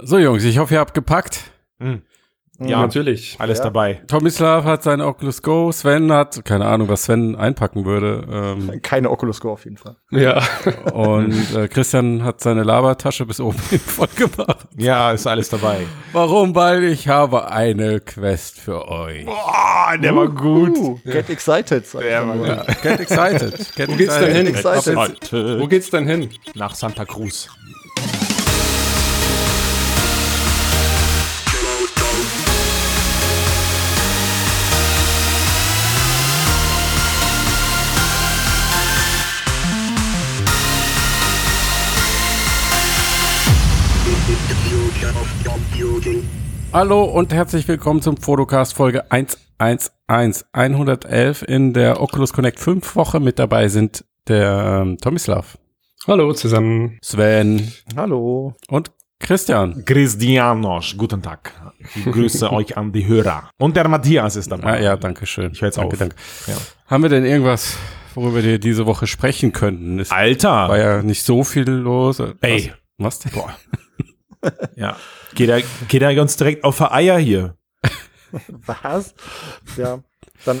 So, Jungs, ich hoffe, ihr habt gepackt. Hm. Ja, natürlich. Alles Ja. dabei. Tomislav hat sein Oculus Go, Sven hat, keine Ahnung, was Sven einpacken würde. Ähm, Keine Oculus Go auf jeden Fall. Ja. und äh, Christian hat seine Labertasche bis oben hin voll gemacht. Ja, ist alles dabei. Warum? Weil ich habe eine Quest für euch. Boah, der war gut. Uh, get excited. Sag ich Der mal. war Ja, get excited. Get Wo geht's denn hin? Excited. Wo geht's denn hin? nach Santa Cruz. Hallo und herzlich willkommen zum Fotocast Folge 111, 111 in der Oculus Connect 5 Woche. Mit dabei sind der ähm, Tomislav, Hallo zusammen. Sven Hallo. und Christian. Christianos, guten Tag. Ich grüße euch an die Hörer. Und der Matthias ist dabei. Ah, ja, danke schön. Ich höre jetzt danke, auf. Danke. Ja. Haben wir denn irgendwas, worüber wir diese Woche sprechen könnten? Es war Alter. ja nicht so viel los. Ey. Was, was denn? Boah. Ja. Geht er, geht er uns direkt auf die Eier hier? Was? Ja. Dann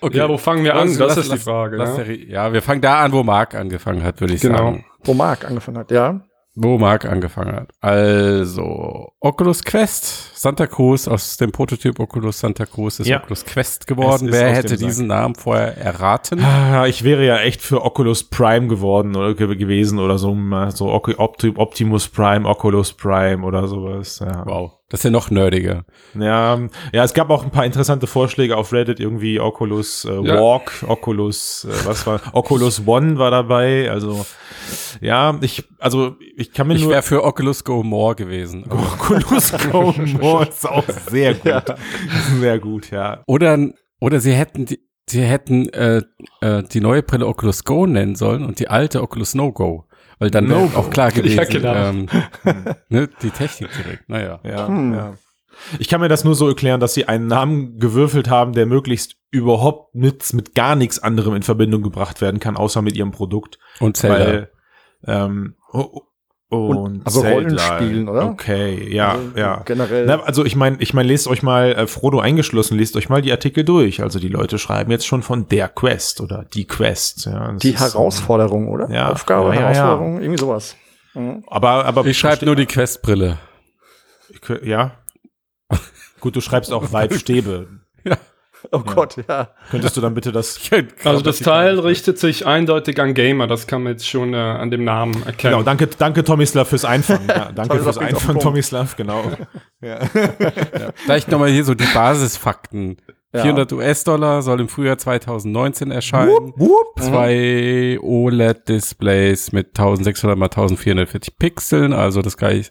Okay. Ja, wo fangen wir an? Also, das lass- ist die Frage. lass ja. der Re- ja, wir fangen da an, wo Marc angefangen hat, würde ich Genau. sagen. wo Marc angefangen hat. Ja. Wo Marc angefangen hat. Also, Oculus Quest, Santa Cruz, aus dem Prototyp Oculus Santa Cruz ist Ja. Oculus Quest geworden. Wer hätte diesen Namen vorher erraten? Ah, Ich wäre ja echt für Oculus Prime geworden oder ge gewesen oder so, so Optimus Prime, Oculus Prime oder sowas. Ja. Wow, das ist ja noch nerdiger. Ja, ja, es gab auch ein paar interessante Vorschläge auf Reddit, irgendwie Oculus äh, Ja. Walk, Oculus, äh, was war, Oculus One war dabei, also ja, ich, also ich kann mir Ich nur wäre für Oculus Go More gewesen. Oculus Go More ist auch sehr gut, sehr gut, ja. Oder, oder sie hätten die, sie hätten äh, äh, die neue Brille Oculus Go nennen sollen und die alte Oculus No Go. Weil dann wäre No-Go. auch klar gewesen, Ja, genau. ähm, ne, die Technik direkt. Naja. Ja, Hm. ja. Ich kann mir das nur so erklären, dass sie einen Namen gewürfelt haben, der möglichst überhaupt mit, mit gar nichts anderem in Verbindung gebracht werden kann, außer mit ihrem Produkt. Und Zelda. Weil, ähm, und, also Zelda. Rollenspielen, oder? Okay, ja, Also, ja. Generell. Na, also ich meine, ich meine, lest euch mal, äh, Frodo eingeschlossen, lest euch mal die Artikel durch. Also die Leute schreiben jetzt schon von der Quest oder die Quest. Ja, die ist, Herausforderung, oder? Ja. Aufgabe, Ja, ja, ja. Herausforderung, irgendwie sowas. Mhm. Aber, aber ich schreibe nur die Quest-Brille. Ja. Gut, du schreibst auch Weibstäbe. Oh Gott, ja. Könntest du dann bitte das Also das Teil richtet sich eindeutig an Gamer, das kann man jetzt schon äh, an dem Namen erkennen. Genau, danke, danke Tomislav fürs Einfangen. Ja, danke Tomislav fürs Einfangen, Punkt. Tomislav, genau. Ja. Vielleicht nochmal hier so die Basisfakten. Ja. 400 US-Dollar soll im Frühjahr 2019 erscheinen. Wupp. Zwei OLED-Displays mit 1600 mal 1440 Pixeln, also das gleich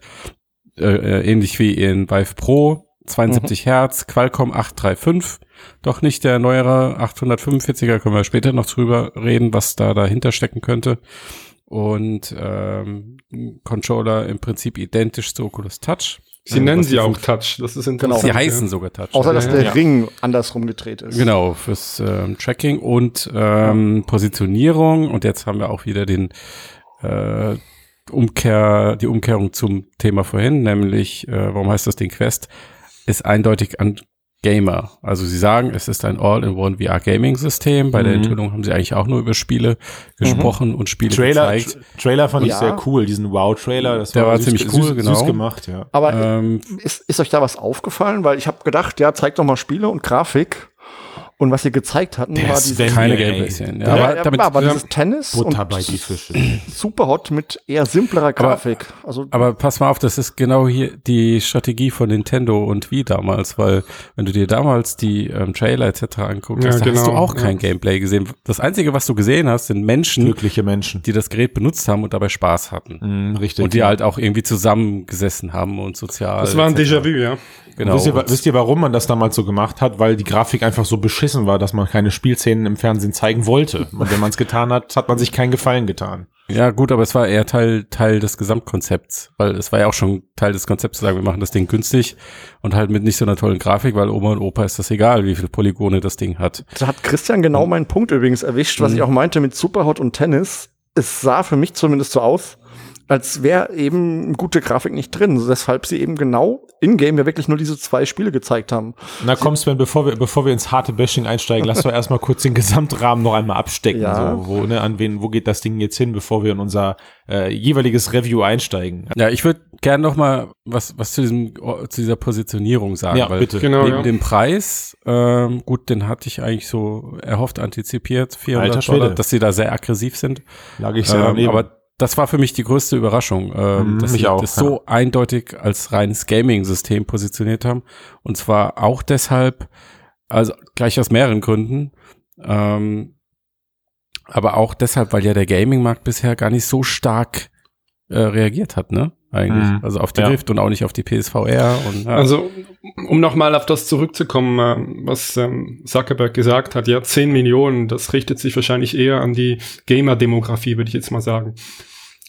äh, äh, ähnlich wie in Vive Pro. 72 Hertz, Qualcomm 835, doch nicht der neuere 845er, können wir später noch drüber reden, was da dahinter stecken könnte. Und ähm, Controller im Prinzip identisch zu Oculus Touch. Sie Äh, nennen sie auch Touch, das ist interessant. Sie ja. heißen sogar Touch. Außer, dass der ja. Ring andersrum gedreht ist. Genau, fürs ähm, Tracking und ähm, Positionierung. Und jetzt haben wir auch wieder den äh, Umkehr, die Umkehrung zum Thema vorhin, nämlich, äh, warum heißt das Ding Quest, ist eindeutig an Gamer. Also sie sagen, es ist ein All-in-One VR-Gaming-System. Bei der Mhm. Enthüllung haben sie eigentlich auch nur über Spiele gesprochen und Spiele Trailer, gezeigt. Tra Trailer fand ich Ja. sehr cool, diesen Wow-Trailer. Das Der war süß, ziemlich süß, cool, genau. Süß gemacht, ja. Aber Ähm, ist, ist euch da was aufgefallen? Weil ich habe gedacht, ja, zeigt doch mal Spiele und Grafik. Und was sie gezeigt hatten, Der war Sven. dieses, keine. Gameplay-Szenen. ja, Ja, ja, aber damit, aber ja, dieses Tennis Butter und bei die Fische. super hot mit eher simplerer Grafik. also Aber pass mal auf, das ist genau hier die Strategie von Nintendo und wie damals, weil wenn du dir damals die ähm, Trailer etc. anguckst, Ja, hast, da hast du genau, auch kein ja. Gameplay gesehen. Das Einzige, was du gesehen hast, sind Menschen, Glückliche Menschen. die das Gerät benutzt haben und dabei Spaß hatten. Mhm, richtig. Und die halt auch irgendwie zusammengesessen haben und sozial. Das war ein. Déjà-vu, ja. Genau. wisst, ihr, wisst ihr, warum man das damals so gemacht hat? Weil die Grafik einfach so beschissen war, dass man keine Spielszenen im Fernsehen zeigen wollte. Und wenn man es getan hat, hat man sich keinen Gefallen getan. Ja, gut, aber es war eher Teil, Teil des Gesamtkonzepts, weil es war ja auch schon Teil des Konzepts zu sagen, wir machen das Ding günstig und halt mit nicht so einer tollen Grafik, weil Oma und Opa ist das egal, wie viele Polygone das Ding hat. da hat Christian genau meinen Punkt übrigens erwischt, was ich auch meinte mit Superhot und Tennis. Es sah für mich zumindest so aus, als wäre eben gute Grafik nicht drin, weshalb sie eben genau in-game ja wirklich nur diese zwei Spiele gezeigt haben. Na komm, Sven, bevor wir, bevor wir ins harte Bashing einsteigen, lass doch erstmal kurz den Gesamtrahmen noch einmal abstecken. Ja. So, wo, ne, an wen, wo geht das Ding jetzt hin, bevor wir in unser äh, jeweiliges Review einsteigen? Ja, ich würde gerne noch mal was, was zu, diesem, zu dieser Positionierung sagen. Ja, weil bitte. Genau, Neben ja. dem Preis, ähm, gut, den hatte ich eigentlich so erhofft, antizipiert, 400 Alter Schwede. Dollar, dass sie da sehr aggressiv sind. Lag ich sehr Ähm, daneben. aber das war für mich die größte Überraschung, ähm, Mhm, dass sie auch, das so eindeutig als reines Gaming-System positioniert haben. Und zwar auch deshalb, also gleich aus mehreren Gründen, ähm, aber auch deshalb, weil ja der Gaming-Markt bisher gar nicht so stark äh, reagiert hat, ne? Eigentlich. Mhm. Also auf die Ja. Rift und auch nicht auf die PSVR. Und, ja. Also, um nochmal auf das zurückzukommen, äh, was ähm, Zuckerberg gesagt hat, ja, 10 Millionen, das richtet sich wahrscheinlich eher an die Gamer-Demografie, würde ich jetzt mal sagen,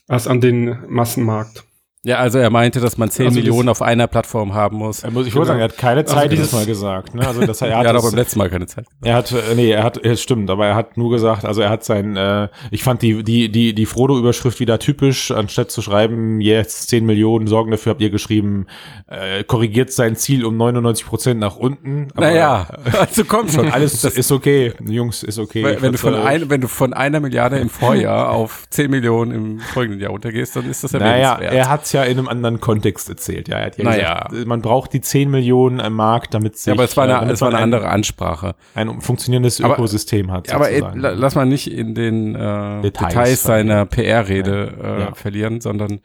als an den Massenmarkt. Ja, also er meinte, dass man 10 Also das- Millionen auf einer Plattform haben muss. er muss, ich wollte sagen, er hat keine Zeit Also dieses Mal gesagt. Ne? Also, dass er, hat Er hat das- auch beim letzten Mal keine Zeit. Er hat, äh, nee, er hat, es stimmt, aber er hat nur gesagt, also er hat sein, äh, ich fand die, die, die, die Frodo-Überschrift wieder typisch, anstatt zu schreiben, jetzt 10 Millionen sorgen dafür, habt ihr geschrieben, äh, korrigiert sein Ziel um 99 Prozent nach unten. Aber Naja, also komm schon. Alles Das- ist okay, Jungs, ist okay. Wenn, wenn, du von ein, wenn du von einer Milliarde im Vorjahr auf 10 Millionen im folgenden Jahr runtergehst, dann ist das Naja, erwähnenswert. er hat's ja in einem anderen Kontext erzählt. Ja, er hat ja Naja. gesagt, man braucht die 10 Millionen am Markt, damit sich, ja, aber es war äh, eine, damit es war eine ein- andere Ansprache. ein funktionierendes Aber- Ökosystem hat. Aber ey, sozusagen. la- lass mal nicht in den äh, Details Details, seiner. PR-Rede äh, Ja. verlieren, sondern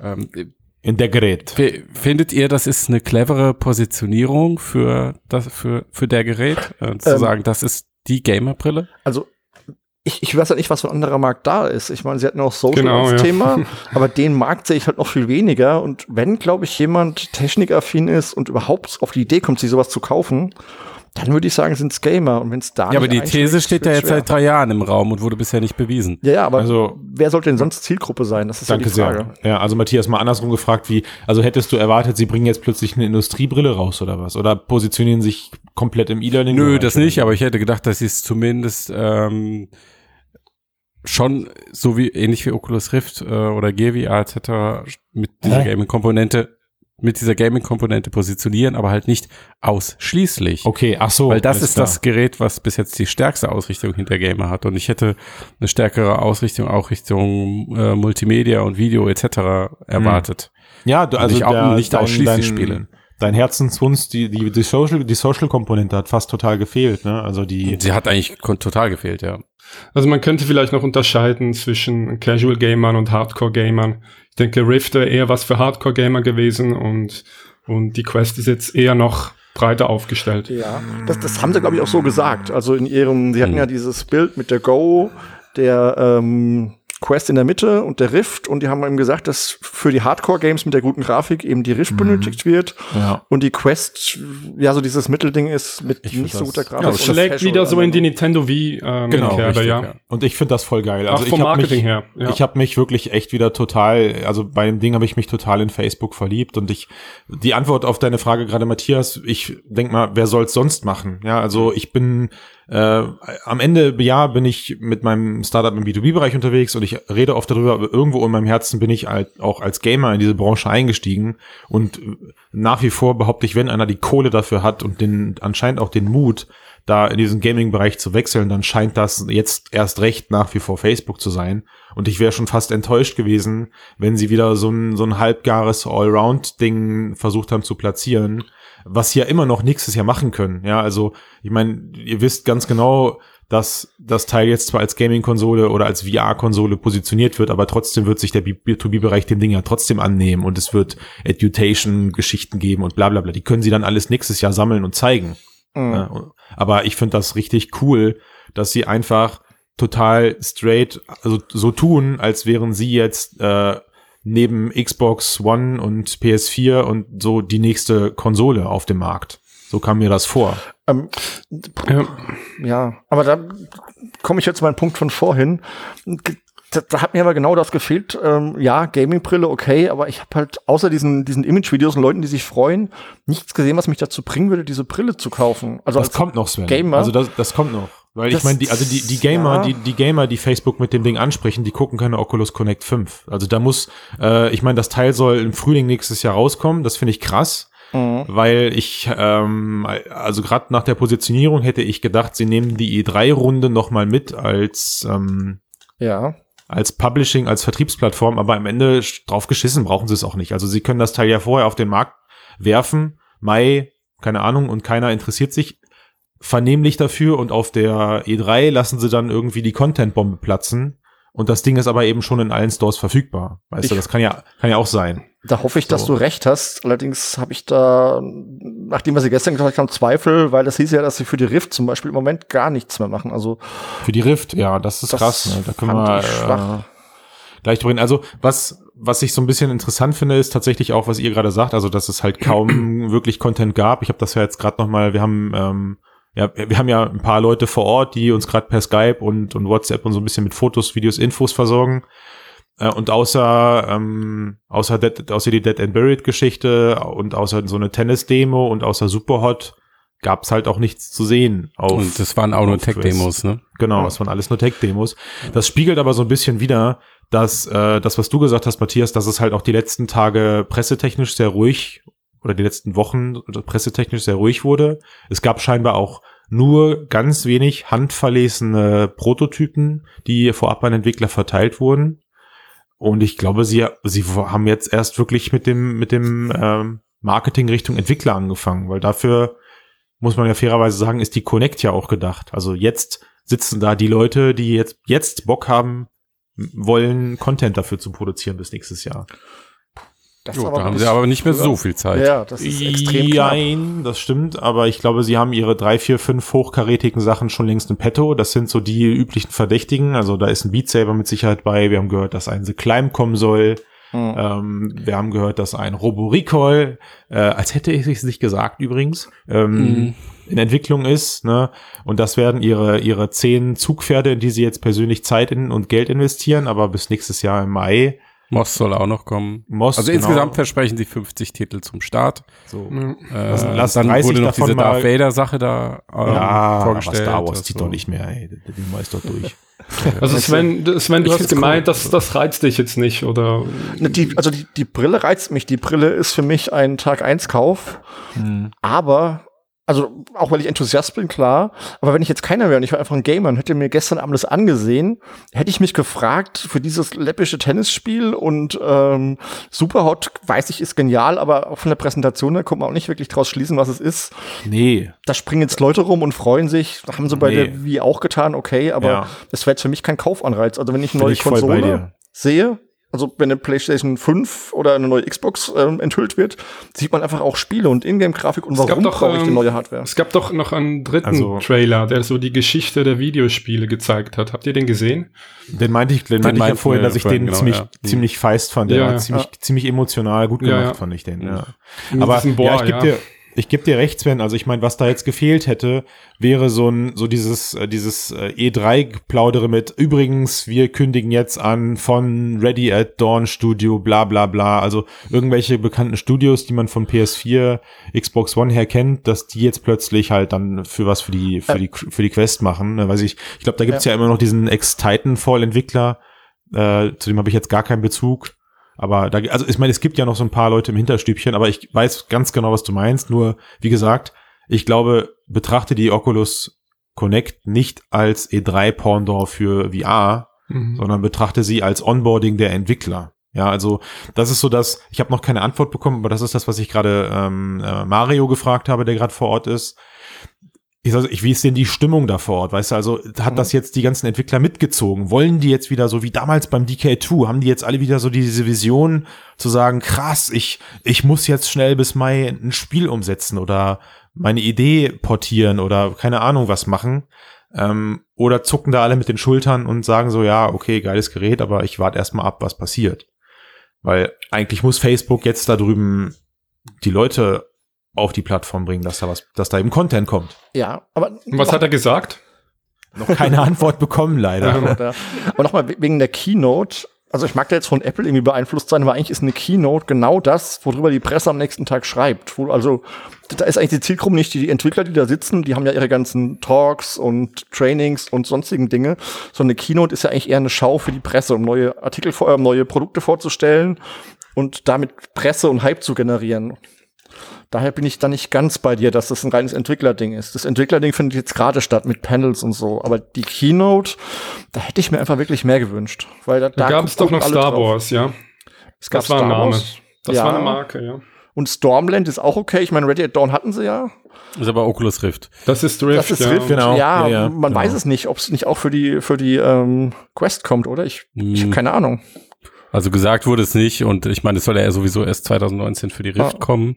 ähm, in der Gerät. findet ihr, das ist eine clevere Positionierung für das für für der Gerät, äh, zu Ähm. sagen, das ist die Gamerbrille? Also ich, ich weiß ja nicht, was für ein anderer Markt da ist. Ich meine, sie hatten auch Social Genau, als ja. Thema, aber den Markt sehe ich halt noch viel weniger. Und wenn, glaube ich, jemand technikaffin ist und überhaupt auf die Idee kommt, sich sowas zu kaufen, dann würde ich sagen, sind es Gamer. Und wenn es da Ja, aber die These steht ja jetzt schwer. seit drei Jahren im Raum und wurde bisher nicht bewiesen. Ja, ja, aber Also- wer sollte denn sonst Zielgruppe sein? Das ist Danke ja die Frage. sehr. Ja, also Matthias mal andersrum gefragt, wie, also hättest du erwartet, sie bringen jetzt plötzlich eine Industriebrille raus oder was? Oder positionieren sich komplett im E-Learning? Nö, das nicht, aber ich hätte gedacht, dass sie es zumindest ähm, schon so wie ähnlich wie Oculus Rift äh, oder Gear VR etc. mit dieser? Gaming-Komponente mit dieser Gaming-Komponente positionieren, aber halt nicht ausschließlich. Okay, ach so. Weil das ist klar. das Gerät, was bis jetzt die stärkste Ausrichtung hinter Gamer hat. Und ich hätte eine stärkere Ausrichtung auch Richtung äh, Multimedia und Video etc. erwartet. Ja, du, also nicht der, nicht ausschließlich Spiele. Dein Herzenswunsch, die, die, die Social, die Social-Komponente hat fast total gefehlt, ne? Also die, Sie hat eigentlich total gefehlt, ja. Also man könnte vielleicht noch unterscheiden zwischen Casual Gamern und Hardcore Gamern. Ich denke, Rift wäre eher was für Hardcore Gamer gewesen und, und die Quest ist jetzt eher noch breiter aufgestellt. Ja, das, das haben sie, glaube ich, auch so gesagt. Also in ihrem, sie hatten Hm. ja dieses Bild mit der Go, der ähm, Quest in der Mitte und der Rift und die haben eben gesagt, dass für die Hardcore-Games mit der guten Grafik eben die Mhm. Rift benötigt wird ja. und die Quest, ja, so dieses Mittelding ist mit Ich nicht so guter Grafik. Ja, Das und das schlägt wieder so in die. Nintendo Wii ähm, Genau, Kerbe, richtig, ja. ja. Und ich finde das voll geil. Auch Also vom ich hab Marketing mich, her. Ja. Ich habe mich wirklich echt wieder total, also bei dem Ding habe ich mich total in Facebook verliebt und ich, die Antwort auf deine Frage gerade, Matthias, ich denk mal, wer soll's sonst machen? Ja, also ich bin äh, am Ende ja bin ich mit meinem Startup im B2B-Bereich unterwegs und ich rede oft darüber, aber irgendwo in meinem Herzen bin ich halt auch als Gamer in diese Branche eingestiegen und nach wie vor behaupte ich, wenn einer die Kohle dafür hat und den anscheinend auch den Mut, da in diesen Gaming-Bereich zu wechseln, dann scheint das jetzt erst recht nach wie vor Facebook zu sein. Und ich wäre schon fast enttäuscht gewesen, wenn sie wieder so ein, so ein halbgares Allround-Ding versucht haben zu platzieren, was sie ja immer noch nächstes Jahr machen können. Ja, also ich meine, ihr wisst ganz genau, dass das Teil jetzt zwar als Gaming-Konsole oder als VR-Konsole positioniert wird, aber trotzdem wird sich der B2B-Bereich dem Ding ja trotzdem annehmen und es wird Edutation-Geschichten geben und bla bla bla. Die können sie dann alles nächstes Jahr sammeln und zeigen. Mhm. Ja, aber ich finde das richtig cool, dass sie einfach total straight, also so tun, als wären sie jetzt äh, neben Xbox One und PS4 und so die nächste Konsole auf dem Markt. So kam mir das vor. Ähm, Ja. ja, aber da komme ich jetzt zu meinem Punkt von vorhin. Da, da hat mir aber genau das gefehlt. Ähm, ja, Gaming-Brille, okay, aber ich habe halt außer diesen, diesen Image-Videos und Leuten, die sich freuen, nichts gesehen, was mich dazu bringen würde, diese Brille zu kaufen. Also Das als kommt noch, Sven. Gamer? Also das, das kommt noch. Weil Das- ich meine, die, also die, die Gamer, ja. die, die Gamer, die Facebook mit dem Ding ansprechen, die gucken keine Oculus Connect 5. Also da muss, äh, ich meine, das Teil soll im Frühling nächstes Jahr rauskommen. Das finde ich krass, Mhm. weil ich, ähm, also gerade nach der Positionierung hätte ich gedacht, sie nehmen die E3-Runde noch mal mit als ähm, Ja. als Publishing, als Vertriebsplattform, aber am Ende drauf geschissen brauchen sie es auch nicht. Also sie können das Teil ja vorher auf den Markt werfen, Mai, keine Ahnung, und keiner interessiert sich vernehmlich dafür und auf der E3 lassen sie dann irgendwie die Content-Bombe platzen und das Ding ist aber eben schon in allen Stores verfügbar. Weißt du, Ich- das kann ja, kann ja auch sein. Da hoffe ich, dass So. du recht hast. Allerdings habe ich da, nachdem was sie gestern gesagt haben, Zweifel, weil das hieß ja, dass sie für die Rift zum Beispiel im Moment gar nichts mehr machen. Also Für die Rift, ja, das ist das krass. Ne? Da können wir äh, gleich drüber reden. Also was, was ich so ein bisschen interessant finde, ist tatsächlich auch, was ihr gerade sagt, also dass es halt kaum wirklich Content gab. Ich habe das ja jetzt gerade noch mal, wir haben ähm, ja, wir haben ja ein paar Leute vor Ort, die uns gerade per Skype und, und WhatsApp und so ein bisschen mit Fotos, Videos, Infos versorgen. Äh, und außer, ähm, außer, Dead, außer die Dead and Buried Geschichte und außer so eine Tennis-Demo und außer Superhot gab's halt auch nichts zu sehen. Auf, Und das waren auch nur. Tech-Demos, ne? Genau, es waren alles nur Tech-Demos. Das spiegelt aber so ein bisschen wieder, dass äh, das, was du gesagt hast, Matthias, dass es halt auch die letzten Tage pressetechnisch sehr ruhig oder die letzten Wochen pressetechnisch sehr ruhig wurde. Es gab scheinbar auch nur ganz wenig handverlesene Prototypen, die vorab an Entwickler verteilt wurden. Und ich glaube, sie, sie haben jetzt erst wirklich mit dem, mit dem ähm, Marketing Richtung Entwickler angefangen, weil dafür muss man ja fairerweise sagen, ist die Connect ja auch gedacht. Also jetzt sitzen da die Leute, die jetzt, jetzt Bock haben, wollen, Content dafür zu produzieren bis nächstes Jahr. Das Jo, da haben sie aber nicht mehr früher. so viel Zeit. Ja, das ist extrem knapp. Jein, das stimmt, aber ich glaube, sie haben ihre drei, vier, fünf hochkarätigen Sachen schon längst im Petto. Das sind so die üblichen Verdächtigen. Also da ist ein Beat Saber mit Sicherheit bei. Wir haben gehört, dass ein The Climb kommen soll. Hm. Ähm, wir haben gehört, dass ein Robo Recall, äh, als hätte ich es nicht gesagt übrigens, ähm, Mhm. in Entwicklung ist. Ne? Und das werden ihre, ihre zehn Zugpferde, in die sie jetzt persönlich Zeit in, und Geld investieren, aber bis nächstes Jahr im Mai. Moss soll auch noch kommen. Moss, Also genau. insgesamt versprechen sie 50 Titel zum Start. So. Ja. Äh, Lass- lass dann 30 wurde noch davon diese Darth mal- Vader Sache da ähm, Ja, aber vorgestellt. Star Wars Also- zieht doch nicht mehr, ey. Der Ding ist doch durch. Also Sven, Sven du Ich hast gemeint, cool. dass das reizt dich jetzt nicht, oder? Ne, die, also die, die Brille reizt mich. Die Brille ist für mich ein Tag 1 Kauf. Aber, also auch weil ich Enthusiast bin, klar. Aber wenn ich jetzt keiner wäre und ich war einfach ein Gamer und hätte mir gestern Abend das angesehen, hätte ich mich gefragt, für dieses läppische Tennisspiel und ähm, Superhot, weiß ich, ist genial, aber auch von der Präsentation her kommt man auch nicht wirklich draus schließen, was es ist. Nee. Da springen jetzt Leute rum und freuen sich. Haben sie bei Nee. der Wii auch getan, okay, aber Ja. das wäre jetzt für mich kein Kaufanreiz. Also wenn ich eine neue Konsole sehe, also wenn eine PlayStation 5 oder eine neue Xbox ähm, enthüllt wird, sieht man einfach auch Spiele und Ingame-Grafik und Es warum doch, brauche ich die ähm, neue Hardware? Es gab doch noch einen dritten Also- Trailer, der so die Geschichte der Videospiele gezeigt hat. Habt ihr den gesehen? Den meinte ich, den meinte ich ja vorhin, dass ich den genau, ziemlich, ja. ziemlich feist fand. Der Ja, war ja. ziemlich, ziemlich emotional gut gemacht, ja. fand ich den. Ja. Mit Aber diesem ja, ich Bohr, gebe dir, ich geb dir recht, Sven. Also ich meine, was da jetzt gefehlt hätte, wäre so ein, so dieses, äh, dieses äh, E3-Plaudere mit, übrigens, wir kündigen jetzt an von Ready at Dawn Studio, bla bla bla. Also irgendwelche bekannten Studios, die man von PS4, Xbox One her kennt, dass die jetzt plötzlich halt dann für was für die, für die, für die Quest machen. Ne, weiß ich, ich glaube, da gibt's ja. immer noch diesen Ex-Titanfall-Entwickler, äh, zu dem habe ich jetzt gar keinen Bezug. Aber da, also ich meine, es gibt ja noch so ein paar Leute im Hinterstübchen, aber ich weiß ganz genau, was du meinst. Nur, wie gesagt, ich glaube, betrachte die Oculus Connect nicht als E3-Pendant für VR, Mhm. sondern betrachte sie als Onboarding der Entwickler. Ja, also das ist so das, ich habe noch keine Antwort bekommen, aber das ist das, was ich gerade ähm, äh, Mario gefragt habe, der gerade vor Ort ist. Ich, also, ich, wie ist denn die Stimmung da vor Ort? Weißt du, also hat das jetzt die ganzen Entwickler mitgezogen? Wollen die jetzt wieder so wie damals beim DK2? Haben die jetzt alle wieder so diese Vision zu sagen, krass, ich, ich muss jetzt schnell bis Mai ein Spiel umsetzen oder meine Idee portieren oder keine Ahnung was machen? Ähm, oder zucken da alle mit den Schultern und sagen so, ja, okay, geiles Gerät, aber ich warte erstmal ab, was passiert. Weil eigentlich muss Facebook jetzt da drüben die Leute auf die Plattform bringen, dass da was, dass da eben Content kommt. Ja, aber Und was hat er gesagt? Noch keine Antwort bekommen, leider. Aber nochmal wegen der Keynote. also ich mag da jetzt von Apple irgendwie beeinflusst sein, aber eigentlich ist eine Keynote genau das, worüber die Presse am nächsten Tag schreibt. Wo, also da ist eigentlich die Zielgruppe nicht die Entwickler, die da sitzen, die haben ja ihre ganzen Talks und Trainings und sonstigen Dinge, sondern eine Keynote ist ja eigentlich eher eine Schau für die Presse, um neue Artikel, vor, äh, neue Produkte vorzustellen und damit Presse und Hype zu generieren. Daher bin ich da nicht ganz bei dir, dass das ein reines Entwicklerding ist. Das Entwicklerding findet jetzt gerade statt mit Panels und so. Aber die Keynote, da hätte ich mir einfach wirklich mehr gewünscht. Weil da, da, da gab es doch noch Star drauf. Wars, ja. Es gab das war ein Name. Wars. Das Ja. war eine Marke, ja. Und Stormland ist auch okay. Ich meine, Ready at Dawn hatten sie ja. Ist aber Oculus Rift. Das ist Rift, Das ist ja. Rift. Genau. Ja, Ja, ja, man genau. weiß es nicht, ob es nicht auch für die für die ähm, Quest kommt, oder? Ich, ich habe Hm. keine Ahnung. Also gesagt wurde es nicht und ich meine, es soll ja sowieso erst 2019 für die Rift Ah. kommen.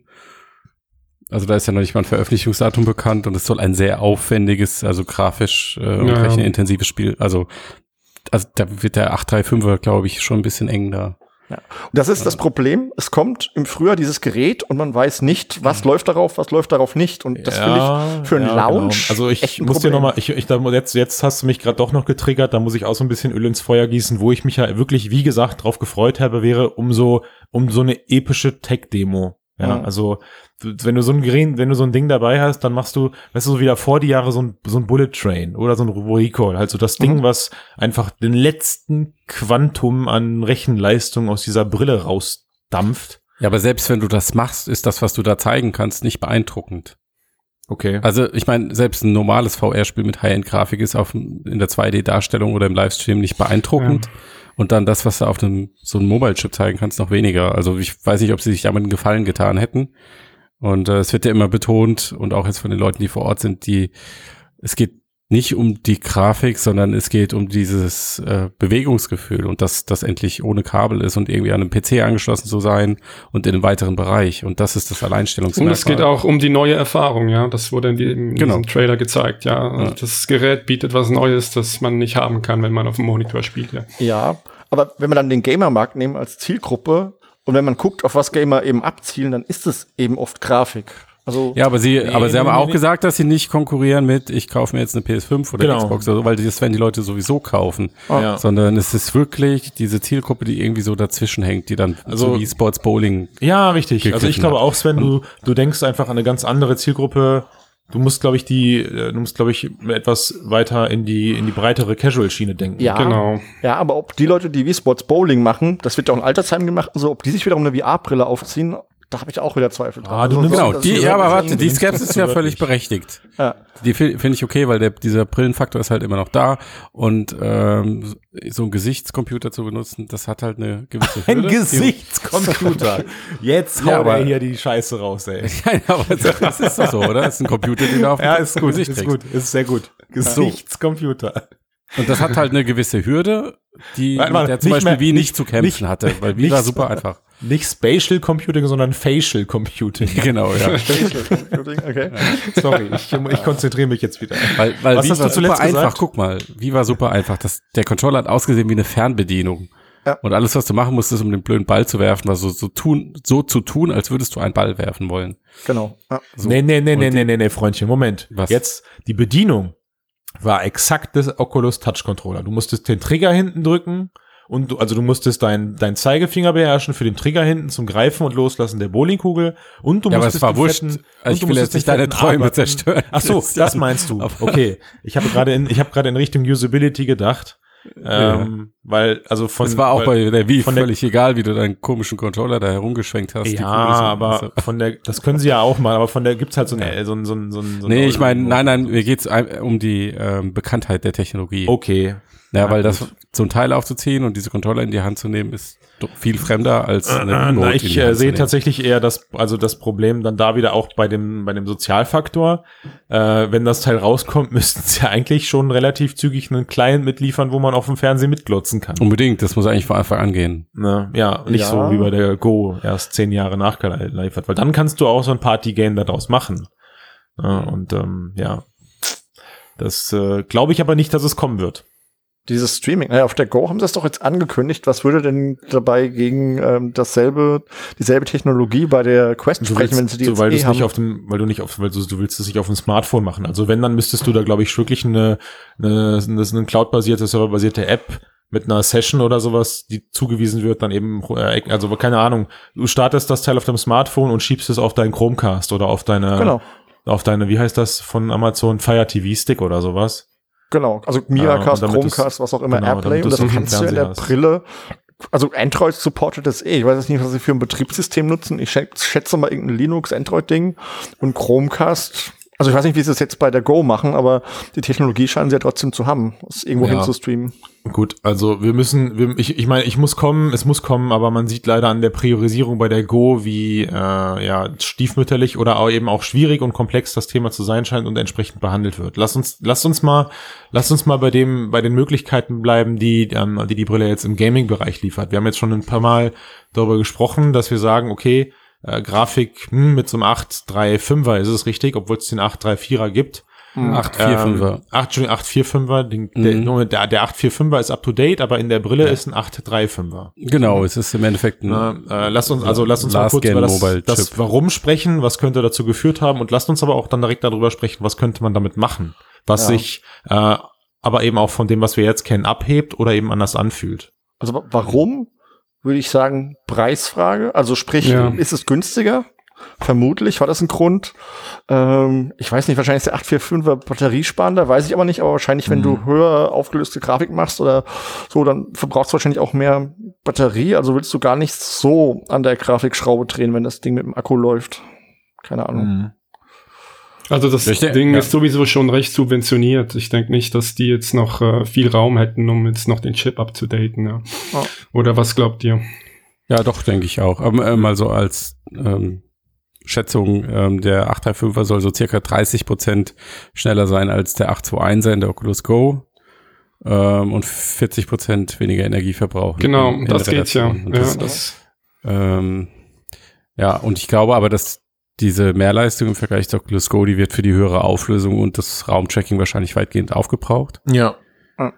Also da ist ja noch nicht mal ein Veröffentlichungsdatum bekannt und es soll ein sehr aufwendiges, also grafisch äh, und Ja, ja. rechenintensives Spiel. Also, also da wird der 835er, glaube ich, schon ein bisschen eng da. Und das ist das Problem. Es kommt im Frühjahr dieses Gerät und man weiß nicht, was läuft darauf, was läuft darauf nicht. Und das finde ich für einen Lounge. Genau. Also ich echt ein muss dir Problem. noch mal, ich, ich da, jetzt, jetzt hast du mich gerade doch noch getriggert, da muss ich auch so ein bisschen Öl ins Feuer gießen, wo ich mich ja wirklich, wie gesagt, drauf gefreut habe, wäre um so, um so eine epische Tech-Demo. Ja, Mhm. also wenn du so ein Gerät, wenn du so ein Ding dabei hast, dann machst du, weißt du, so wieder vor die Jahre so ein, so ein Bullet Train oder so ein Recall, halt so das Ding, Mhm. was einfach den letzten Quantum an Rechenleistung aus dieser Brille rausdampft. Ja, aber selbst wenn du das machst, ist das, was du da zeigen kannst, nicht beeindruckend. Okay. Also ich meine, selbst ein normales VR-Spiel mit High-End-Grafik ist auf, in der 2D-Darstellung oder im Livestream nicht beeindruckend. Und dann das, was du auf einem so einem Mobile-Chip zeigen kannst, noch weniger. Also ich weiß nicht, ob sie sich damit einen Gefallen getan hätten. Und äh, es wird ja immer betont und auch jetzt von den Leuten, die vor Ort sind, die es geht nicht um die Grafik, sondern es geht um dieses äh, Bewegungsgefühl und dass das endlich ohne Kabel ist und irgendwie an einem PC angeschlossen zu sein und in einem weiteren Bereich. Und das ist das Alleinstellungsmerkmal. Und es geht auch um die neue Erfahrung, ja. Das wurde in, die, in Genau. diesem Trailer gezeigt, ja. Also Ja. Das Gerät bietet was Neues, das man nicht haben kann, wenn man auf dem Monitor spielt, ja. Ja, aber wenn wir dann den Gamermarkt nehmen als Zielgruppe und wenn man guckt, auf was Gamer eben abzielen, dann ist es eben oft Grafik. Also Ja, aber sie, aber sie haben nee, auch nee. gesagt, dass sie nicht konkurrieren mit, ich kaufe mir jetzt eine PS5 oder Genau. Xbox oder so, weil das werden die Leute sowieso kaufen. Ja. Sondern es ist wirklich diese Zielgruppe, die irgendwie so dazwischen hängt, die dann Also- so wie Sports Bowling. Ja, richtig. Also ich glaube hat. auch, Sven, du, du denkst einfach an eine ganz andere Zielgruppe. Du musst, glaube ich, die, äh, du musst, glaube ich, etwas weiter in die, in die breitere Casual-Schiene denken. ja, Genau. ja, aber ob die Leute, die wie Sports Bowling machen, das wird ja auch in Altersheim gemacht so, ob die sich wiederum eine VR-Brille aufziehen, da habe ich auch wieder Zweifel dran. Ah, du Also, nimmst- Genau, die, ja, aber warte, die Skepsis ist ja völlig berechtigt. Ja. Die finde find ich okay, weil der, dieser Brillenfaktor ist halt immer noch da und ähm, so ein Gesichtscomputer zu benutzen, das hat halt eine gewisse Ein Hürde. Gesichtscomputer. Jetzt Ja, haut er aber- hier die Scheiße raus, ey. Nein, aber das ist doch so, oder? Das ist ein Computer, den du auf dem Ja, ist gut, Gesicht ist trägst. gut, ist sehr gut. Gesichtscomputer. Und das hat halt eine gewisse Hürde, die Warte mal, der zum Beispiel mehr- wie nicht, nicht- zu kämpfen nicht- hatte, weil wie war super einfach. Nicht Spatial Computing, sondern Facial Computing. Genau, ja. okay. Sorry, ich, ich konzentriere mich jetzt wieder. Weil, weil Was wie hast war du zuletzt super einfach, gesagt? guck mal, wie war super einfach. Das, der Controller hat ausgesehen wie eine Fernbedienung. Ja. Und alles, was du machen musstest, um den blöden Ball zu werfen, war so, so tun, so zu tun, als würdest du einen Ball werfen wollen. Genau. Ja. So. Nee, nee, nee, nee, nee, nee, nee, Freundchen, Moment. Was? Jetzt, die Bedienung war exakt das Oculus Touch Controller. Du musstest den Trigger hinten drücken und du, also du musstest dein, dein Zeigefinger beherrschen für den Trigger hinten zum Greifen und Loslassen der Bowlingkugel und du Ja, aber musstest es war wurscht. fetten- Also und ich du will musstest jetzt nicht deine Träume zerstören. Ach so, das meinst du. Aber- Okay, ich habe gerade in, ich habe gerade in Richtung Usability gedacht. Ähm, weil, also von. Es war auch weil, bei der Wii von der- völlig egal, wie du deinen komischen Controller da herumgeschwenkt hast. Die Ja, aber so. von der, das können sie ja auch mal, aber von der gibt's halt so eine, so ein, so ein, so ein, so ein Nee, ich meine, nein, nein, mir geht's ein- um die ähm, Bekanntheit der Technologie. Okay. Ja, Ja, weil gut. das so ein Teil aufzuziehen und diese Controller in die Hand zu nehmen, ist viel fremder als eine Äh, Remote na, ich äh, sehe tatsächlich eher das, also das Problem dann da wieder auch bei dem, bei dem Sozialfaktor. Äh, wenn das Teil rauskommt, müssten sie ja eigentlich schon relativ zügig einen Client mitliefern, wo man auf dem Fernsehen mitglotzen kann. Unbedingt, das muss eigentlich von Anfang an gehen. Ne? Ja, nicht Ja. so wie bei der Go erst zehn Jahre nachgeliefert, weil dann kannst du auch so ein Partygame daraus machen. Ja, und ähm, ja, das äh, glaube ich aber nicht, dass es kommen wird. Dieses Streaming, naja, auf der Go haben sie das doch jetzt angekündigt. Was würde denn dabei gegen ähm, dasselbe, dieselbe Technologie bei der Quest sprechen, wenn sie die so, weil du eh haben? nicht auf dem, weil du nicht auf, weil du, du willst es nicht auf dem Smartphone machen. Also wenn, dann müsstest du da, glaube ich, wirklich eine, eine, eine, eine cloud-basierte, serverbasierte App mit einer Session oder sowas, die zugewiesen wird, dann eben, äh, also keine Ahnung, du startest das Teil auf deinem Smartphone und schiebst es auf deinen Chromecast oder auf deine, Genau. auf deine, wie heißt das, von Amazon Fire TV Stick oder sowas. Genau, also Ja, Miracast, damit Chromecast, was auch immer, genau, Airplay. Und das kannst du in der hast. Brille, also Android supportet das eh. Ich weiß jetzt nicht, was sie für ein Betriebssystem nutzen. Ich schä- schätze mal irgendein Linux-Android-Ding. Und Chromecast, also ich weiß nicht, wie sie es jetzt bei der Go machen, aber die Technologie scheinen sie ja trotzdem zu haben, es irgendwo Ja. hin zu streamen. Gut, also wir müssen, wir, ich, ich meine, ich muss kommen, es muss kommen, aber man sieht leider an der Priorisierung bei der Go, wie äh, ja stiefmütterlich oder auch eben auch schwierig und komplex das Thema zu sein scheint und entsprechend behandelt wird. Lass uns, lass uns mal, lass uns mal bei dem, bei den Möglichkeiten bleiben, die ähm, die die Brille jetzt im Gaming-Bereich liefert. Wir haben jetzt schon ein paar Mal darüber gesprochen, dass wir sagen, okay, äh, Grafik hm, mit so einem 835er ist es richtig, obwohl es den 834er gibt. 845er. Ähm, 8, Entschuldigung, 845er, den, der, Mhm. der, der 845er ist up to date, aber in der Brille ist ein 835er. Genau, es ist im Endeffekt ein, Na, äh, lasst uns, also lasst uns mal kurz über das, Mobile das. Warum sprechen, was könnte dazu geführt haben und lasst uns aber auch dann direkt darüber sprechen, was könnte man damit machen, was Ja. sich äh, aber eben auch von dem, was wir jetzt kennen, abhebt oder eben anders anfühlt. Also wa- warum würde ich sagen Preisfrage? Also sprich, Ja. ist es günstiger? Vermutlich war das ein Grund. Ähm, ich weiß nicht, wahrscheinlich ist der 845er batteriesparender, weiß ich aber nicht, aber wahrscheinlich, wenn du höher aufgelöste Grafik machst oder so, dann verbrauchst du wahrscheinlich auch mehr Batterie. Also willst du gar nicht so an der Grafikschraube drehen, wenn das Ding mit dem Akku läuft. Keine Ahnung. Also das Richtig, Ding ja. ist sowieso schon recht subventioniert. Ich denke nicht, dass die jetzt noch äh, viel Raum hätten, um jetzt noch den Chip abzudaten. Ja. Ja. Oder was glaubt ihr? ja doch, denke ich auch. Aber äh, mal so als ähm, Schätzung, ähm, der 835er soll so circa 30 Prozent schneller sein als der 821er in der Oculus Go. Ähm, und 40 Prozent weniger Energie verbrauchen. Genau, in- in das geht's ja. Ja das, das, Ähm, ja, und ich glaube aber, dass diese Mehrleistung im Vergleich zur Oculus Go, die wird für die höhere Auflösung und das Raumtracking wahrscheinlich weitgehend aufgebraucht. Ja. Ähm,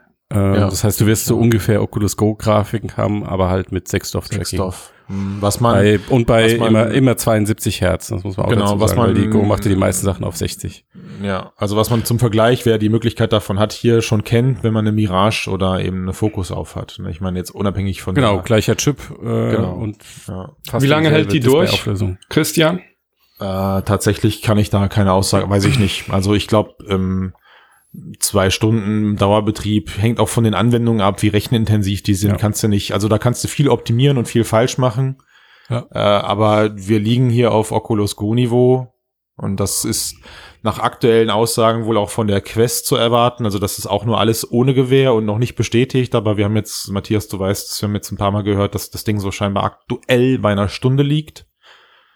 Ja. Das heißt, du wirst so ungefähr Oculus Go Grafiken haben, aber halt mit Sechsstoff-Tracking. Sechsdorf. Hm, Was man, Bei, und bei was man- immer, immer 72 Hertz, das muss man auch Genau, dazu was sagen, weil man- die Go macht ja die meisten Sachen auf 60. Ja, also was man zum Vergleich, wer die Möglichkeit davon hat, hier schon kennt, wenn man eine Mirage oder eben eine Fokus auf hat. Ich meine jetzt unabhängig von Genau, der, gleicher Chip äh, Genau. und ja. fast Wie lange hält die durch? Christian? Äh, tatsächlich kann ich da keine Aussage, weiß ich nicht. Also ich glaube, ähm, zwei Stunden Dauerbetrieb hängt auch von den Anwendungen ab, wie rechenintensiv die sind. Ja. Kannst du nicht, also da kannst du viel optimieren und viel falsch machen. Ja. Äh, aber wir liegen hier auf Oculus Go Niveau und das ist nach aktuellen Aussagen wohl auch von der Quest zu erwarten. Also das ist auch nur alles ohne Gewehr und noch nicht bestätigt. Aber wir haben jetzt, Matthias, du weißt, wir haben jetzt ein paar Mal gehört, dass das Ding so scheinbar aktuell bei einer Stunde liegt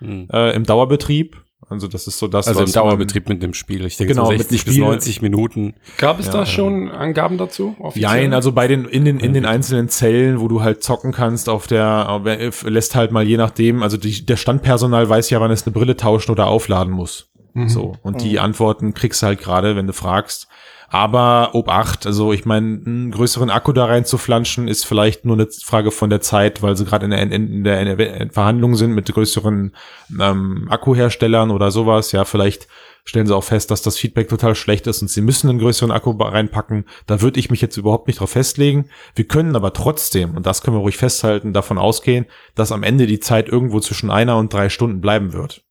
Hm. äh, im Dauerbetrieb. Also das ist so das, Also im Dauerbetrieb mit dem Spiel. Ich denke Genau, so mit 60 bis Spiel- 90 Minuten. Gab es Ja, da ja. schon Angaben dazu? Jein, also bei den in den in den einzelnen Zellen, wo du halt zocken kannst, auf der auf der- lässt halt mal je nachdem, also die, der Standpersonal weiß ja, wann es eine Brille tauschen oder aufladen muss. Mhm. So und die Antworten kriegst du halt gerade, wenn du fragst. Aber ob acht, also ich meine, einen größeren Akku da rein zu flanschen, ist vielleicht nur eine Frage von der Zeit, weil sie gerade in der, in, in der, in der Verhandlung sind mit größeren ähm, Akkuherstellern oder sowas. Ja, vielleicht stellen sie auch fest, dass das Feedback total schlecht ist und sie müssen einen größeren Akku reinpacken. Da würde ich mich jetzt überhaupt nicht drauf festlegen. Wir können aber trotzdem, und das können wir ruhig festhalten, davon ausgehen, dass am Ende die Zeit irgendwo zwischen einer und drei Stunden bleiben wird.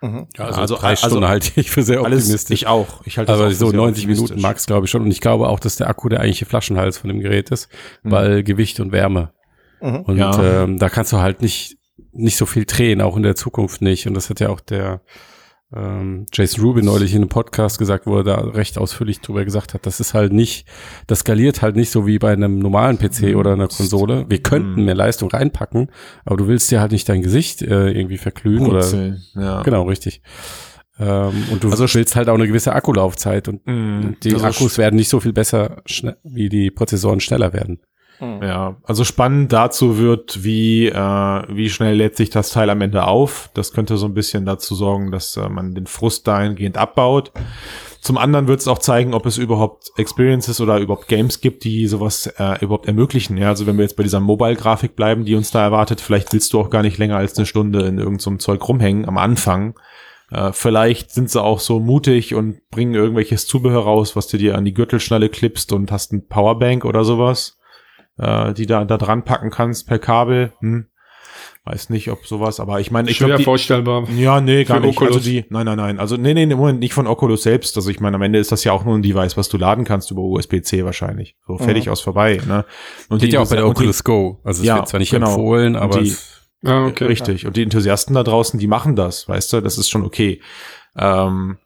Mhm. Ja, also- also, drei also Stunden halte ich für sehr Alles, optimistisch. ich auch. Ich halte aber so sehr 90 Minuten mag's glaube ich schon. Und ich glaube auch, dass der Akku der eigentliche Flaschenhals von dem Gerät ist, Mhm. weil Gewicht und Wärme. Mhm. Und Ja. ähm, da kannst du halt nicht, nicht so viel drehen, auch in der Zukunft nicht. Und das hat ja auch der ähm, Jason Rubin neulich in einem Podcast gesagt, wo er da recht ausführlich drüber gesagt hat, das ist halt nicht, das skaliert halt nicht so wie bei einem normalen PC oder einer Konsole. Wir könnten Mhm. mehr Leistung reinpacken, aber du willst dir halt nicht dein Gesicht äh, irgendwie verglühen oder ja. genau, richtig. Ähm, und du Also willst halt auch eine gewisse Akkulaufzeit und Mhm. die Also Akkus werden nicht so viel besser, wie die Prozessoren schneller werden. Mhm. Ja, also spannend dazu wird, wie, äh, wie schnell lädt sich das Teil am Ende auf. Das könnte so ein bisschen dazu sorgen, dass äh, man den Frust dahingehend abbaut. Zum anderen wird es auch zeigen, ob es überhaupt Experiences oder überhaupt Games gibt, die sowas äh, überhaupt ermöglichen. Ja, also wenn wir jetzt bei dieser Mobile-Grafik bleiben, die uns da erwartet, vielleicht willst du auch gar nicht länger als eine Stunde in irgendeinem so Zeug rumhängen am Anfang. Äh, vielleicht sind sie auch so mutig und bringen irgendwelches Zubehör raus, was du dir an die Gürtelschnalle klippst und hast ein Powerbank oder sowas. Äh, die da, da dran packen kannst per Kabel. Hm. Weiß nicht, ob sowas, aber ich meine, ich Schwer glaube, vorstellbar. ja, nee, gar nicht. Oculus. Also die, nein, nein, nein. Also nee, nee, im Moment nicht von Oculus selbst. Also ich meine, am Ende ist das ja auch nur ein Device, was du laden kannst über USB-C wahrscheinlich. So fertig aus vorbei. Ne? Und Geht ja auch bei der und die- Oculus Go. Also es Ja, wird zwar nicht genau. empfohlen, aber die- Ah, okay. Richtig. Und die Enthusiasten da draußen, die machen das, weißt du, das ist schon okay. Ähm,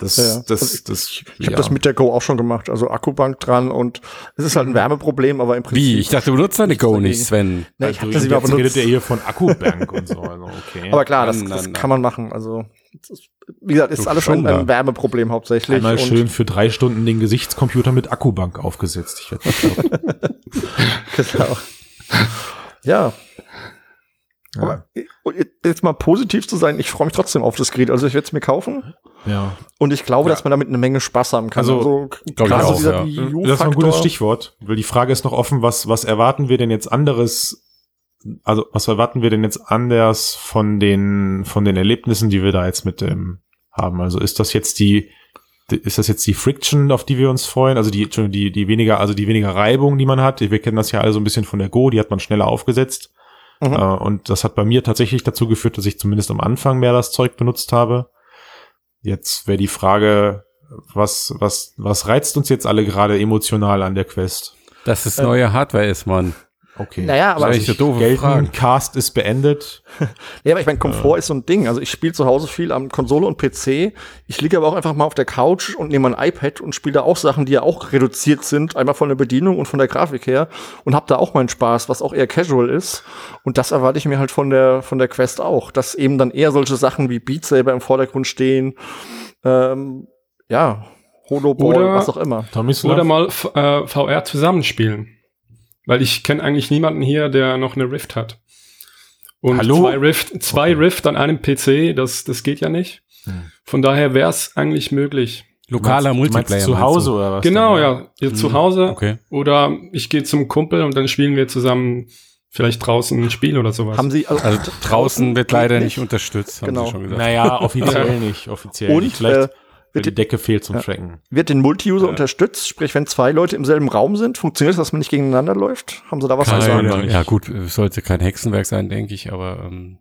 das, Ja, ja. das, Also das, Ich habe das mit der Go auch schon gemacht. Also Akkubank dran und es ist halt ein Wärmeproblem, aber im Prinzip. wie? Ich dachte, du benutzt deine Go nicht, Sven. Nee, ich Also hatte sie mal jetzt redet benutzt. er hier von Akkubank und so. Also okay. Aber klar, das, das nein, kann man machen. Also, das wie gesagt, ist Du alles ein, Schunder. ein Wärmeproblem hauptsächlich. Einmal und schön für drei Stunden den Gesichtscomputer mit Akkubank aufgesetzt. Ich werd Genau. Ja. Ja. Aber und jetzt mal positiv zu sein, ich freue mich trotzdem auf das Gerät. Also ich werde es mir kaufen ja. und ich glaube, Ja. dass man damit eine Menge Spaß haben kann. Also, glaub ich gerade auch, dieser ja. Das war ein gutes. Stichwort, weil die Frage ist noch offen, was, was erwarten wir denn jetzt anderes, also was erwarten wir denn jetzt anders von den, von den Erlebnissen, die wir da jetzt mit dem haben? Also ist das jetzt die, ist das jetzt die Friction, auf die wir uns freuen? Also die, die, die weniger, also die weniger Reibung, die man hat. Wir kennen das ja alle so ein bisschen von der Go, die hat man schneller aufgesetzt. Mhm. Äh, und das hat bei mir tatsächlich dazu geführt, dass ich zumindest am Anfang mehr das Zeug benutzt habe. Jetzt wäre die Frage, was, was, was reizt uns jetzt alle gerade emotional an der Quest? Dass es neue Hardware ist, Mann. Okay. Naja, aber Das also ist eine doofe Gelten, Frage. Cast ist beendet. Ja, aber ich meine, Komfort ist so ein Ding. Also ich spiele zu Hause viel am Konsole und PC. Ich liege aber auch einfach mal auf der Couch und nehme ein iPad und spiele da auch Sachen, die ja auch reduziert sind, einmal von der Bedienung und von der Grafik her und habe da auch meinen Spaß, was auch eher casual ist. Und das erwarte ich mir halt von der von der Quest auch, dass eben dann eher solche Sachen wie Beat Saber im Vordergrund stehen. Ähm, ja, Holoball, Oder- was auch immer. Oder mal äh, VR zusammenspielen. Weil ich kenne eigentlich niemanden hier, der noch eine Rift hat. Und Hallo? zwei Rift, zwei Rift an einem PC, das, das geht ja nicht. Hm. Von daher wäre es eigentlich möglich. Lokaler meinst Multiplayer. zu Hause oder was? genau, denn? ja. Ihr zu Hm, Hause Okay. oder ich gehe zum Kumpel und dann spielen wir zusammen vielleicht draußen ein Spiel oder sowas. Haben sie also, Also draußen wird leider geht nicht unterstützt, haben Genau. sie schon gesagt. Naja, offiziell nicht. Offiziell Und nicht. Vielleicht, äh, wird, die Decke fehlt zum Ja. Tracken. wird den Multi-User unterstützt? Sprich, wenn zwei Leute im selben Raum sind, funktioniert das, dass man nicht gegeneinander läuft? Haben sie da was zu Keine sagen? Ahnung. Ja gut, es sollte kein Hexenwerk sein, denke ich, aber ähm,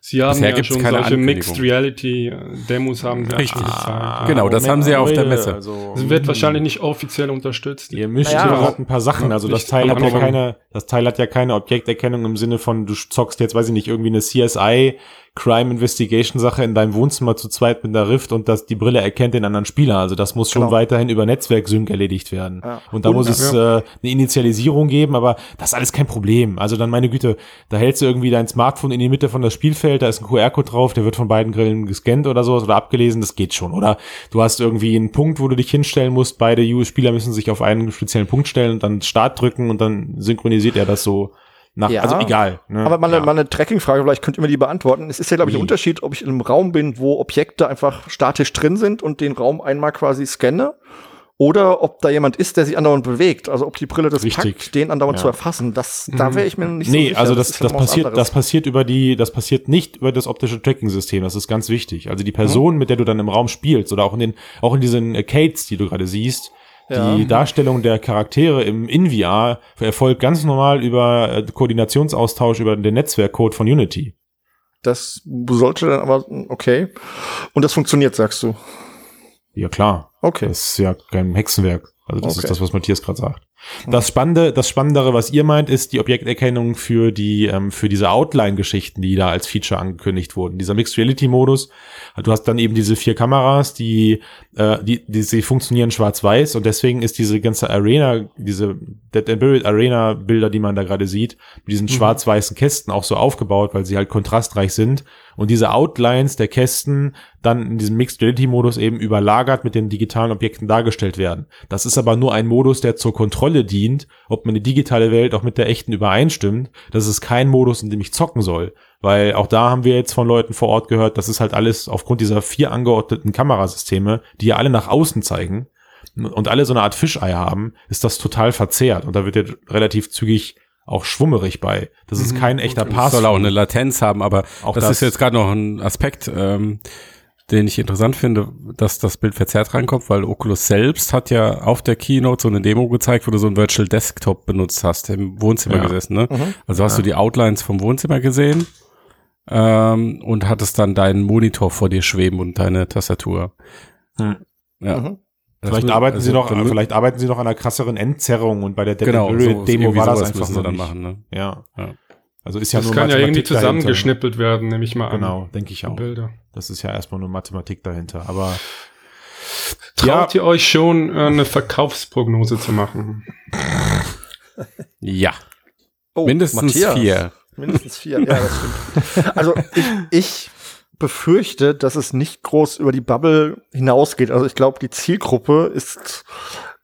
Sie haben Bisher ja gibt's schon keine solche. Mixed Reality äh, Demos haben sie Richtig. Ah, Genau, das haben sie ja auf der Messe. Also, Es wird wahrscheinlich nicht offiziell unterstützt. Ihr mischt hier aber- gerade ein paar Sachen. Also das Teil hat ja keine, das Teil hat ja keine Objekterkennung im Sinne von, du zockst jetzt, weiß ich nicht, irgendwie eine CSI Crime Investigation Sache in deinem Wohnzimmer zu zweit mit einer Rift und dass die Brille erkennt den anderen Spieler. Also das muss schon Genau. weiterhin über Netzwerksync erledigt werden. Ja. Und da Und- muss es äh, eine Initialisierung geben, aber das ist alles kein Problem. Also dann meine Güte, da hältst du irgendwie dein Smartphone in die Mitte von das Spielfeld, da ist ein QR-Code drauf, der wird von beiden Grillen gescannt oder sowas oder abgelesen, das geht schon. Oder du hast irgendwie einen Punkt, wo du dich hinstellen musst, beide U-Spieler müssen sich auf einen speziellen Punkt stellen und dann Start drücken und dann synchronisiert er das so nach, Ja. also egal. Ne? Aber mal eine, ja. mal eine Tracking-Frage, vielleicht könnt ihr mir die beantworten. Es ist ja, glaube ich, ein? Unterschied, ob ich in einem Raum bin, wo Objekte einfach statisch drin sind und den Raum einmal quasi scanne. Oder ob da jemand ist, der sich andauernd bewegt. Also ob die Brille das Richtig. packt, den andauernd Ja. zu erfassen. Das, da wäre ich mir nicht so Nee, sicher. also das, das, was passiert, anderes. das passiert über die, das passiert nicht über das optische Tracking-System. Das ist ganz wichtig. Also die Person, Mhm. mit der du dann im Raum spielst oder auch in den, auch in diesen Arcades, die du gerade siehst, Ja. die Darstellung der Charaktere im In-VR erfolgt ganz normal über äh, Koordinationsaustausch über den Netzwerkcode von Unity. Das sollte dann aber, okay. Und das funktioniert, sagst du. Ja klar. Okay. Das ist ja kein Hexenwerk. Also das Okay. ist das, was Matthias gerade sagt. Das Spannende, das Spannendere, was ihr meint, ist die Objekterkennung für die, ähm, für diese Outline-Geschichten, die da als Feature angekündigt wurden. Dieser Mixed Reality-Modus. Du hast dann eben diese vier Kameras, die, äh, die, die, sie funktionieren schwarz-weiß und deswegen ist diese ganze Arena, diese Dead and Buried Arena-Bilder, die man da gerade sieht, mit diesen schwarz-weißen Kästen auch so aufgebaut, weil sie halt kontrastreich sind und diese Outlines der Kästen dann in diesem Mixed Reality Modus eben überlagert mit den digitalen Objekten dargestellt werden. Das ist aber nur ein Modus, der zur Kontrolle dient, ob meine digitale Welt auch mit der echten übereinstimmt. Das ist kein Modus, in dem ich zocken soll, weil auch da haben wir jetzt von Leuten vor Ort gehört, das ist halt alles aufgrund dieser vier angeordneten Kamerasysteme, die ja alle nach außen zeigen und alle so eine Art Fischei haben, ist das total verzerrt und da wird ja relativ zügig auch schwummerig bei. Das ist kein echter Pass. soll auch eine Latenz haben, aber Auch das, das. ist jetzt gerade noch ein Aspekt. Ähm, den ich interessant finde, dass das Bild verzerrt reinkommt, weil Oculus selbst hat ja auf der Keynote so eine Demo gezeigt, wo du so ein Virtual Desktop benutzt hast, im Wohnzimmer Ja. gesessen, ne? Mhm. Also hast du die Outlines vom Wohnzimmer gesehen ähm, und hattest dann deinen Monitor vor dir schweben und deine Tastatur. Hm. Ja. Mhm. Vielleicht arbeiten also sie noch, vielleicht arbeiten sie noch an einer krasseren Entzerrung und bei der Dead genau, so, Demo war das einfach nur dann nicht. machen, ne? Ja. Ja. Also ist ja das nur kann ja irgendwie Mathematik dahinter. zusammengeschnippelt werden, nehme ich mal an. Genau, denke ich Die auch. Bilder. Das ist ja erstmal nur Mathematik dahinter. Aber Traut ihr euch schon, äh, eine Verkaufsprognose zu machen? Ja, Oh, mindestens Matthias. vier. Mindestens vier, ja, das stimmt. Also ich, ich befürchte, dass es nicht groß über die Bubble hinausgeht. Also ich glaube, die Zielgruppe ist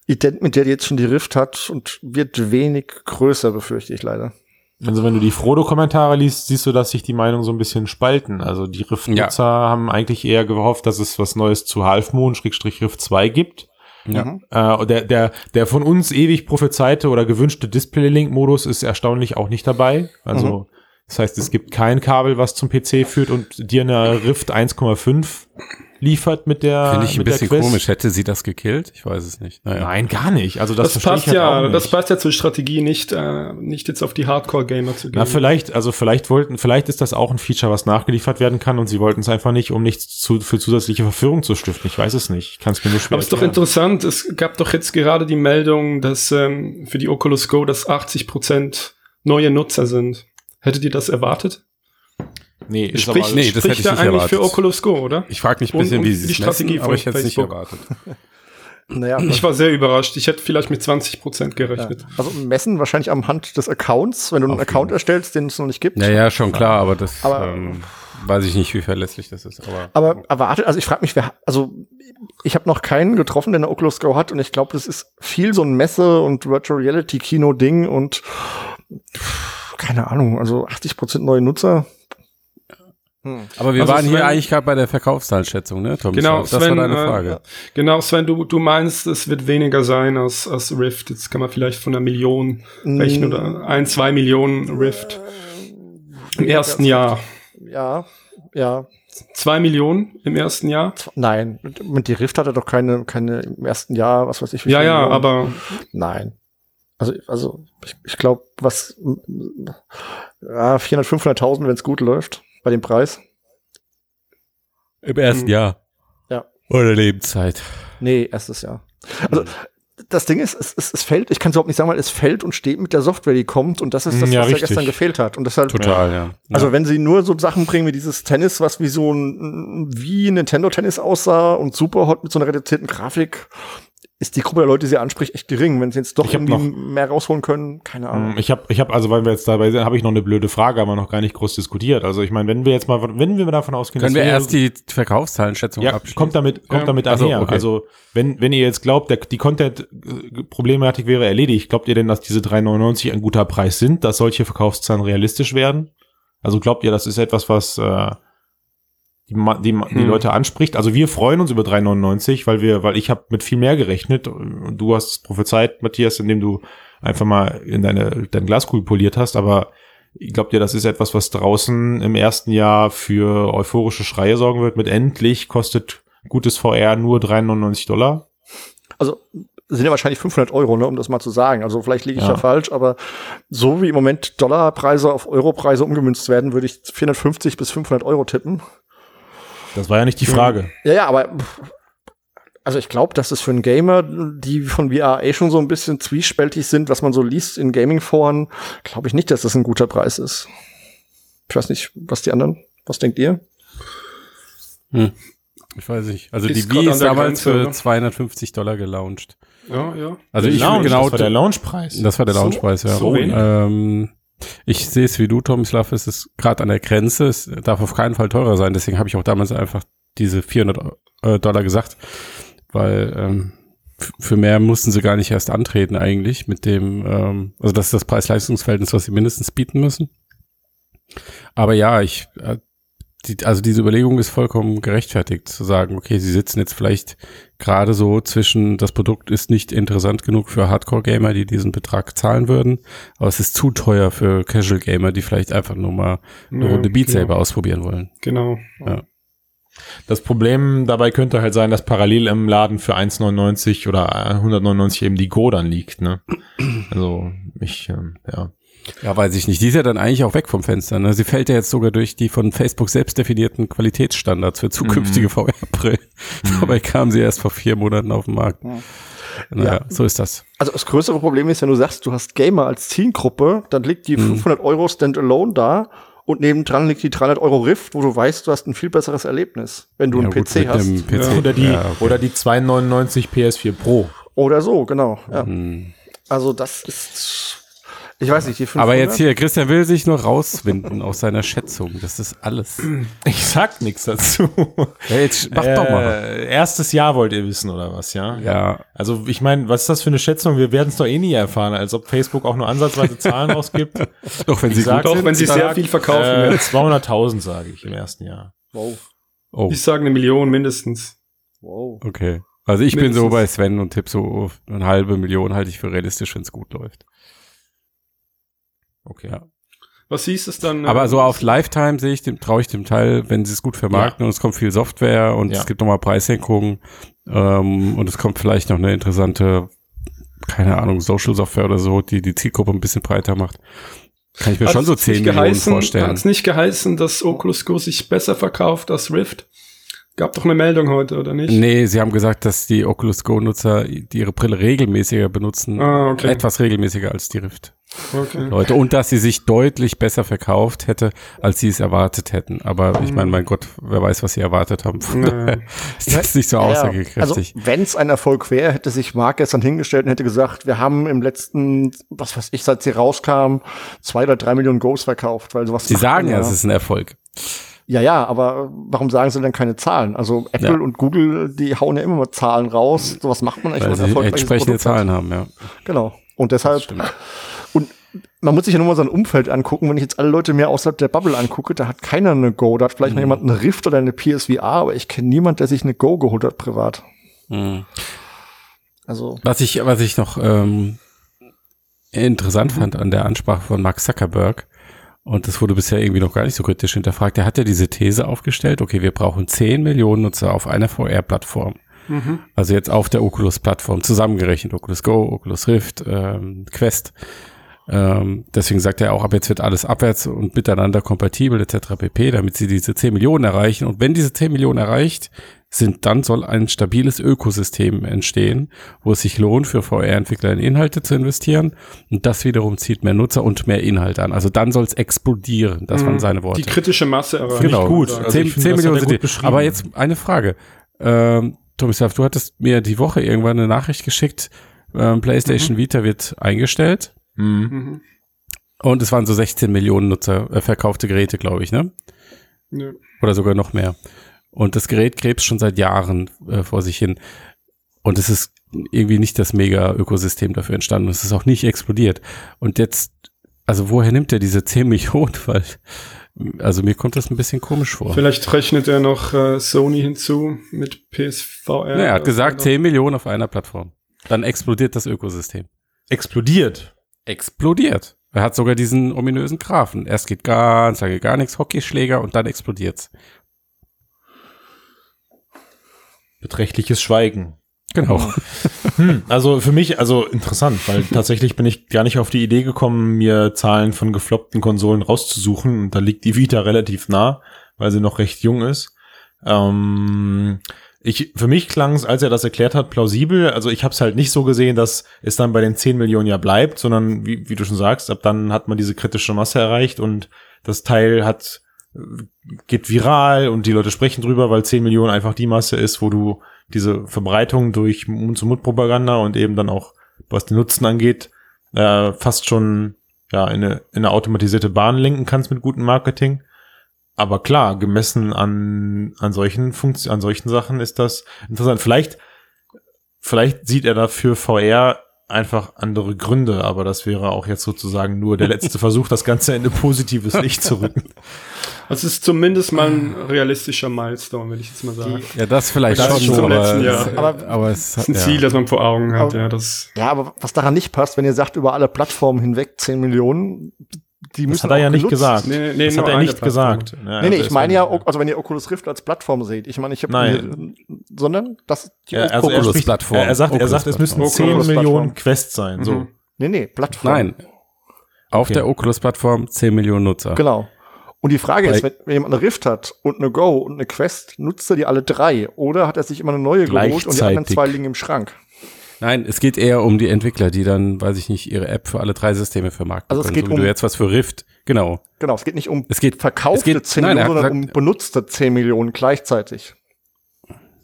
ident mit der die jetzt schon die Rift hat und wird wenig größer, befürchte ich leider. also wenn du die Frodo-Kommentare liest, siehst du, dass sich die Meinungen so ein bisschen spalten. Also die Rift-Nutzer haben eigentlich eher gehofft, dass es was Neues zu Half Moon Schrägstrich Rift 2 gibt. Ja. Mhm. Äh, und der, der, der von uns ewig prophezeite oder gewünschte Display-Link-Modus ist erstaunlich auch nicht dabei. Also, das heißt, es gibt kein Kabel, was zum PC führt und dir eine Rift 1,5 liefert mit der, Finde ich ein bisschen Quest. komisch. Hätte sie das gekillt? Ich weiß es nicht. Naja. Nein, gar nicht. Also das, Das, verstehe passt ich halt auch ja, nicht. das passt ja zur Strategie, nicht, äh, nicht jetzt auf die Hardcore-Gamer zu gehen. Na, vielleicht, also vielleicht wollten, vielleicht ist das auch ein Feature, was nachgeliefert werden kann und sie wollten es einfach nicht, um nichts zu, für zusätzliche Verführung zu stiften. Ich weiß es nicht. Ich kann es mir nur schwer Aber es ist doch interessant, es gab doch jetzt gerade die Meldung, dass ähm, für die Oculus Go das 80% neue Nutzer sind. Hättet ihr das erwartet? Nee, ist Sprich, aber, nee, das hätte ich ja nicht eigentlich erwartet. für Oculus Go, oder? Ich frage mich ein Und- bisschen, und wie sie die es Strategie messen, aber ich hätte es nicht erwartet. Naja, Ich war sehr überrascht. Ich hätte vielleicht mit 20% ja. gerechnet. also messen wahrscheinlich am Hand des Accounts, wenn du einen Auf Account jeden. erstellst, den es noch nicht gibt. Ja, ja, schon klar, aber das Aber- ähm, weiß ich nicht, wie verlässlich das ist. Aber, Aber erwartet, also ich frage mich, wer, also ich habe noch keinen getroffen, der eine Oculus Go hat und ich glaube, das ist viel so ein Messe- und Virtual Reality Kino-Ding und pff, keine Ahnung, also 80% neue Nutzer. Hm. aber wir Also waren hier Sven- eigentlich gerade bei der Verkaufszahlschätzung, ne, Tom? Genau, das war Sven, deine äh, Frage. Genau, Sven, du, du meinst, es wird weniger sein als, als Rift. Jetzt kann man vielleicht von einer Million rechnen oder ein, zwei Millionen Rift im ersten Jahr. Ja, ja. Zwei Millionen im ersten Jahr? Nein, mit, mit die Rift hatte doch keine, keine im ersten Jahr, was weiß ich. wie Ja, viele ja, Millionen. aber Nein. Also, also ich, ich glaube, was ja, 400, 500.000, wenn es gut läuft, bei dem Preis. Im ersten Hm. Jahr. Ja. Oder Lebenszeit. Nee, erstes Jahr. Also das Ding ist, es, es, es fällt, ich kann es überhaupt nicht sagen, weil es fällt und steht mit der Software, die kommt und das ist das, Ja, was ja gestern gefehlt hat. Und deshalb, Total, ja. also wenn sie nur so Sachen bringen wie dieses Tennis, was wie so ein wie Nintendo Tennis aussah und super hot mit so einer reduzierten Grafik, ist die Gruppe der Leute, die sie anspricht, echt gering. Wenn sie jetzt doch Ich hab irgendwie noch- mehr rausholen können, keine Ahnung. Ähm, Ich habe, ich habe, also weil wir jetzt dabei sind, habe ich noch eine blöde Frage, aber noch gar nicht groß diskutiert. Also ich meine, wenn wir jetzt mal, wenn wir davon ausgehen, Können wir dass erst die Verkaufszahlenschätzung ja, abschließen? kommt damit, kommt Ja. damit Ach so, einher. okay. Also wenn, wenn ihr jetzt glaubt, der, die Content-Problematik wäre erledigt, glaubt ihr denn, dass diese 3,99 ein guter Preis sind, dass solche Verkaufszahlen realistisch werden? Also glaubt ihr, das ist etwas, was äh, die, die, die Hm. Leute anspricht? Also wir freuen uns über 3,99, weil wir, weil ich habe mit viel mehr gerechnet du hast es prophezeit, Matthias, indem du einfach mal in deine dein Glaskugel poliert hast, aber Glaubt ihr, das ist etwas, was draußen im ersten Jahr für euphorische Schreie sorgen wird? Mit endlich kostet gutes VR nur 3,99 Dollar? Also sind ja wahrscheinlich 500 Euro, ne, um das mal zu sagen. Also vielleicht liege ich Ja. ja. falsch, aber so wie im Moment Dollarpreise auf Europreise umgemünzt werden, würde ich 450 bis 500 Euro tippen. Das war ja nicht die Frage. Ja, ja, aber also ich glaube, dass es für einen Gamer, die von VR eh schon so ein bisschen zwiespältig sind, was man so liest in Gaming-Foren, glaube ich nicht, dass das ein guter Preis ist. Ich weiß nicht, was die anderen, was denkt ihr? Ich weiß nicht. Also Ist die Wii ist damals Grenze, für oder? 250 Dollar gelauncht. Ja, ja. Also Der ich Lounge, genau das war der Launchpreis. Das war der So- Launchpreis, ja. so wenig? ähm, ich sehe es wie du, Tom Slav, es ist gerade an der Grenze. Es darf auf keinen Fall teurer sein. Deswegen habe ich auch damals einfach diese 400 äh, Dollar gesagt, weil ähm, für mehr mussten sie gar nicht erst antreten eigentlich mit dem, ähm, also das ist das Preis-Leistungs-Verhältnis, was sie mindestens bieten müssen. Aber ja, ich, äh, die, also diese Überlegung ist vollkommen gerechtfertigt, zu sagen, okay, sie sitzen jetzt vielleicht gerade so zwischen, das Produkt ist nicht interessant genug für Hardcore-Gamer, die diesen Betrag zahlen würden, aber es ist zu teuer für Casual-Gamer, die vielleicht einfach nur mal eine Ja, Runde Beat genau. Saber ausprobieren wollen. Genau. Ja. Das Problem dabei könnte halt sein, dass parallel im Laden für 1,99 oder 199 eben die Go dann liegt, ne? Also, ich, ähm, ja. Ja, weiß ich nicht. Die ist ja dann eigentlich auch weg vom Fenster. Ne? Sie fällt ja jetzt sogar durch die von Facebook selbst definierten Qualitätsstandards für zukünftige VR-Brillen. Dabei kam sie erst vor vier Monaten auf den Markt. Naja, so ist das. Also das größere Problem ist, wenn du sagst, du hast Gamer als Zielgruppe, dann liegt die 500 Euro Standalone da und nebendran liegt die 300 Euro Rift, wo du weißt, du hast ein viel besseres Erlebnis, wenn du Ja, einen gut, PC hast. PC. Oder die, Ja, okay. oder die 299 PS4 Pro. Oder so, genau. Ja. Hm. Also das ist, ich weiß nicht, die 500. Aber jetzt hier, Christian will sich nur rauswinden aus seiner Schätzung. Das ist alles. Ich sag nichts dazu. Ja, jetzt mach doch mal. Äh, erstes Jahr wollt ihr wissen, oder was, ja? Ja, Also ich meine, was ist das für eine Schätzung? Wir werden es doch eh nie erfahren, als ob Facebook auch nur ansatzweise Zahlen rausgibt. doch, wenn sie Ich sag- gut Doch, wenn sie sehr sag, viel verkaufen. Äh, ja. 200.000 sage ich im ersten Jahr. Wow, Oh, Ich sage eine Million mindestens. wow. okay. Also ich bin so Mindestens. bei Sven und tipp so eine halbe Million halte ich für realistisch, wenn es gut läuft. Okay. Ja. Was hieß es dann? Aber äh, so auf Lifetime sehe ich dem, traue ich dem Teil, wenn sie es gut vermarkten und es kommt viel Software und Ja. es gibt nochmal Preissenkungen ähm, und es kommt vielleicht noch eine interessante, keine Ahnung, Social Software oder so, die die Zielgruppe ein bisschen breiter macht. Kann ich mir schon so hat's 10 nicht Millionen geheißen, vorstellen. Hat es nicht geheißen, dass Oculus Go sich besser verkauft als Rift? Gab doch eine Meldung heute, oder nicht? Nee, sie haben gesagt, dass die Oculus Go-Nutzer die ihre Brille regelmäßiger benutzen. Ah, okay. Etwas regelmäßiger als die Rift. Okay. Leute. Und dass sie sich deutlich besser verkauft hätte, als sie es erwartet hätten. Aber ich meine, mein Gott, wer weiß, was sie erwartet haben. Von Naja. daher ist das nicht so Ja, Also, aussagekräftig. wenn es ein Erfolg wäre, hätte sich Mark gestern hingestellt und hätte gesagt, wir haben im letzten, was weiß ich, seit sie rauskam, zwei oder drei Millionen Goes verkauft. Weil sowas sie sagen ja, es ist ein Erfolg. Ja, ja, aber warum sagen sie denn keine Zahlen? Also Apple Ja. und Google, die hauen ja immer mal Zahlen raus. Sowas macht man eigentlich, Weil wenn man sie entsprechende Produkt hat. Zahlen haben, ja. Genau. Und deshalb, und man muss sich ja nur mal sein Umfeld angucken. Wenn ich jetzt alle Leute mir außerhalb der Bubble angucke, da hat keiner eine Go. Da hat vielleicht noch Mhm. jemand eine Rift oder eine PSVR, aber ich kenne niemand, der sich eine Go geholt hat privat. Mhm. Also, Was ich, was ich noch ähm, interessant fand an der Ansprache von Mark Zuckerberg, und das wurde bisher irgendwie noch gar nicht so kritisch hinterfragt, der hat ja diese These aufgestellt, okay, wir brauchen 10 Millionen Nutzer auf einer VR-Plattform. Mhm. Also jetzt auf der Oculus-Plattform zusammengerechnet, Oculus Go, Oculus Rift, ähm, Quest. Ähm, deswegen sagt er auch, ab jetzt wird alles abwärts und miteinander kompatibel etc. pp., damit sie diese 10 Millionen erreichen. Und wenn diese 10 Millionen erreicht sind, dann soll ein stabiles Ökosystem entstehen, wo es sich lohnt, für VR-Entwickler in Inhalte zu investieren. Und das wiederum zieht mehr Nutzer und mehr Inhalt an. Also dann soll es explodieren. Das waren seine Worte. Die kritische Masse erreicht. Genau, gut. Also 10, ich finde, 10 das hat Millionen sind gut die. beschrieben. Aber jetzt eine Frage. Ähm, Tomislav, du hattest mir die Woche irgendwann eine Nachricht geschickt, ähm, PlayStation Vita wird eingestellt Mhm. Mhm. und es waren so 16 Millionen Nutzer äh, verkaufte Geräte, glaube ich, ne? Ja. Oder sogar noch mehr. Und das Gerät krebst schon seit Jahren äh, vor sich hin. Und es ist irgendwie nicht das Mega-Ökosystem dafür entstanden. Es ist auch nicht explodiert. Und jetzt, also woher nimmt er diese 10 Millionen? Weil, also mir kommt das ein bisschen komisch vor. Vielleicht rechnet er noch äh, Sony hinzu mit PSVR. Ja, er hat gesagt, wäre 10 Millionen auf einer Plattform. Dann explodiert das Ökosystem. Explodiert. Explodiert. Er hat sogar diesen ominösen Graphen. Erst geht ganz lange gar nichts, Hockeyschläger und dann explodiert's. Beträchtliches Schweigen. Genau. Hm, also für mich, also interessant, weil tatsächlich bin ich gar nicht auf die Idee gekommen, mir Zahlen von gefloppten Konsolen rauszusuchen. Und da liegt die Vita relativ nah, weil sie noch recht jung ist. Ähm, ich, für mich klang es, als er das erklärt hat, plausibel. Also ich habe es halt nicht so gesehen, dass es dann bei den 10 Millionen ja bleibt, sondern wie, wie du schon sagst, ab dann hat man diese kritische Masse erreicht und das Teil hat geht viral und die Leute sprechen drüber, weil 10 Millionen einfach die Masse ist, wo du diese Verbreitung durch Mund-zu-Mund-Propaganda und eben dann auch, was den Nutzen angeht, äh, fast schon ja, in, eine, in eine automatisierte Bahn lenken kannst mit gutem Marketing. Aber klar, gemessen an, an solchen Funktion, an solchen Sachen ist das interessant. Vielleicht, vielleicht sieht er dafür VR einfach andere Gründe, aber das wäre auch jetzt sozusagen nur der letzte Versuch, das Ganze in ein positives Licht zu rücken. Es ist zumindest mal ein realistischer Milestone, will ich jetzt mal sagen. Ja, das vielleicht Das schon, zum aber, es, Aber- aber es Das ist ein ja. Ziel, das man vor Augen hat, Aber- ja, das ja, aber was daran nicht passt, wenn ihr sagt, über alle Plattformen hinweg 10 Millionen, die Das müssen hat er ja nicht gesagt. Nee, nee, das nur hat er nicht Plattform. gesagt. Ja, Nee, nee, ich meine ja, also wenn ihr Oculus Rift als Plattform seht, ich meine, ich habe, Nein. sondern das die Ja, also er, spricht, Oculus-Plattform. er, er sagt, er sagt, es müssten Oculus-Plattform. 10 Millionen. Quests sein. So. Mhm. nee, nee, Plattform. Nein. Auf Okay. der Oculus-Plattform 10 Millionen Nutzer. Genau. Und die Frage Weil- ist, wenn, wenn jemand eine Rift hat und eine Go und eine Quest, nutzt er die alle drei oder hat er sich immer eine neue geholt und die anderen zwei liegen im Schrank? Nein, es geht eher um die Entwickler, die dann, weiß ich nicht, ihre App für alle drei Systeme vermarkten Also es können. geht so um- du jetzt was für Rift. Genau. Genau, es geht nicht um Es geht, verkaufte es geht- 10 nein, Millionen, sondern um benutzte 10 Millionen gleichzeitig.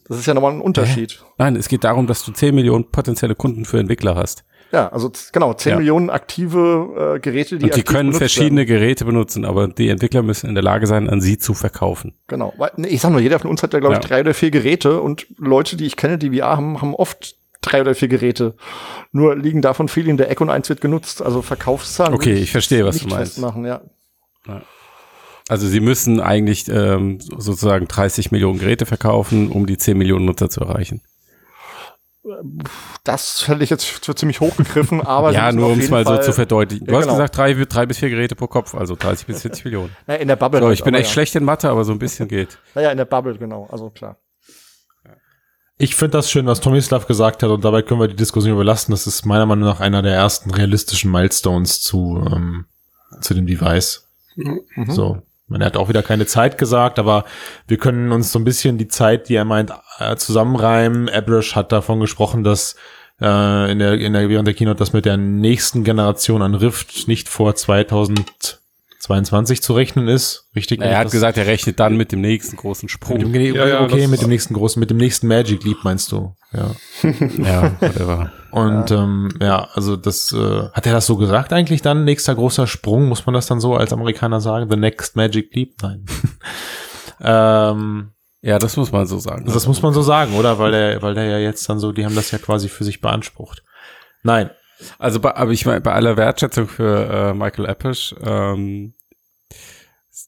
Das ist ja nochmal ein Unterschied. nein, es geht darum, dass du 10 Millionen potenzielle Kunden für Entwickler hast. Ja, also genau, 10 Ja. Millionen aktive äh, Geräte, die Und die können verschiedene Werden. Geräte benutzen, aber die Entwickler müssen in der Lage sein, an sie zu verkaufen. Genau. Weil, ich sag nur, jeder von uns hat ja, glaube ich, Ja. drei oder vier Geräte und Leute, die ich kenne, die VR haben, haben oft drei oder vier Geräte. Nur liegen davon viele in der Ecke und eins wird genutzt. Also Verkaufszahlen. Okay, ich verstehe, was du meinst. festmachen, ja. Also sie müssen eigentlich ähm, sozusagen 30 Millionen Geräte verkaufen, um die 10 Millionen Nutzer zu erreichen. Das hätte ich jetzt für ziemlich hochgegriffen, aber ja, nur um es mal so Fall- zu verdeutlichen. Du Ja, hast genau. gesagt, drei, drei bis vier Geräte pro Kopf, also 30 bis 40 Millionen. Na, in der Bubble. So, halt, ich bin echt ja. schlecht in Mathe, aber so ein bisschen geht. Naja, in der Bubble, genau. Also klar. Ich finde das schön, was Tomislav gesagt hat und dabei können wir die Diskussion überlassen. Das ist meiner Meinung nach einer der ersten realistischen Milestones zu, ähm, zu dem Device. Mhm. So. Man hat auch wieder keine Zeit gesagt, aber wir können uns so ein bisschen die Zeit, die er meint, äh, zusammenreimen. Abrash hat davon gesprochen, dass äh, in der, in der, während der Keynote, dass mit der nächsten Generation an Rift nicht vor 2022 zu rechnen ist. Richtig? Er hat gesagt, er rechnet dann mit dem nächsten großen Sprung. mit dem, Ja, ja, okay, mit dem nächsten großen, mit dem nächsten Magic Leap meinst du? Ja. ja, whatever. Und ja, ähm, ja also das äh, hat er das so gesagt eigentlich dann nächster großer Sprung muss man das dann so als Amerikaner sagen the next magic leap nein ähm, Ja, das muss man so sagen. das muss man so sagen oder weil der weil der ja jetzt dann so die haben das ja quasi für sich beansprucht nein Also, bei, aber ich meine, bei aller Wertschätzung für äh, Michael Appisch, ähm,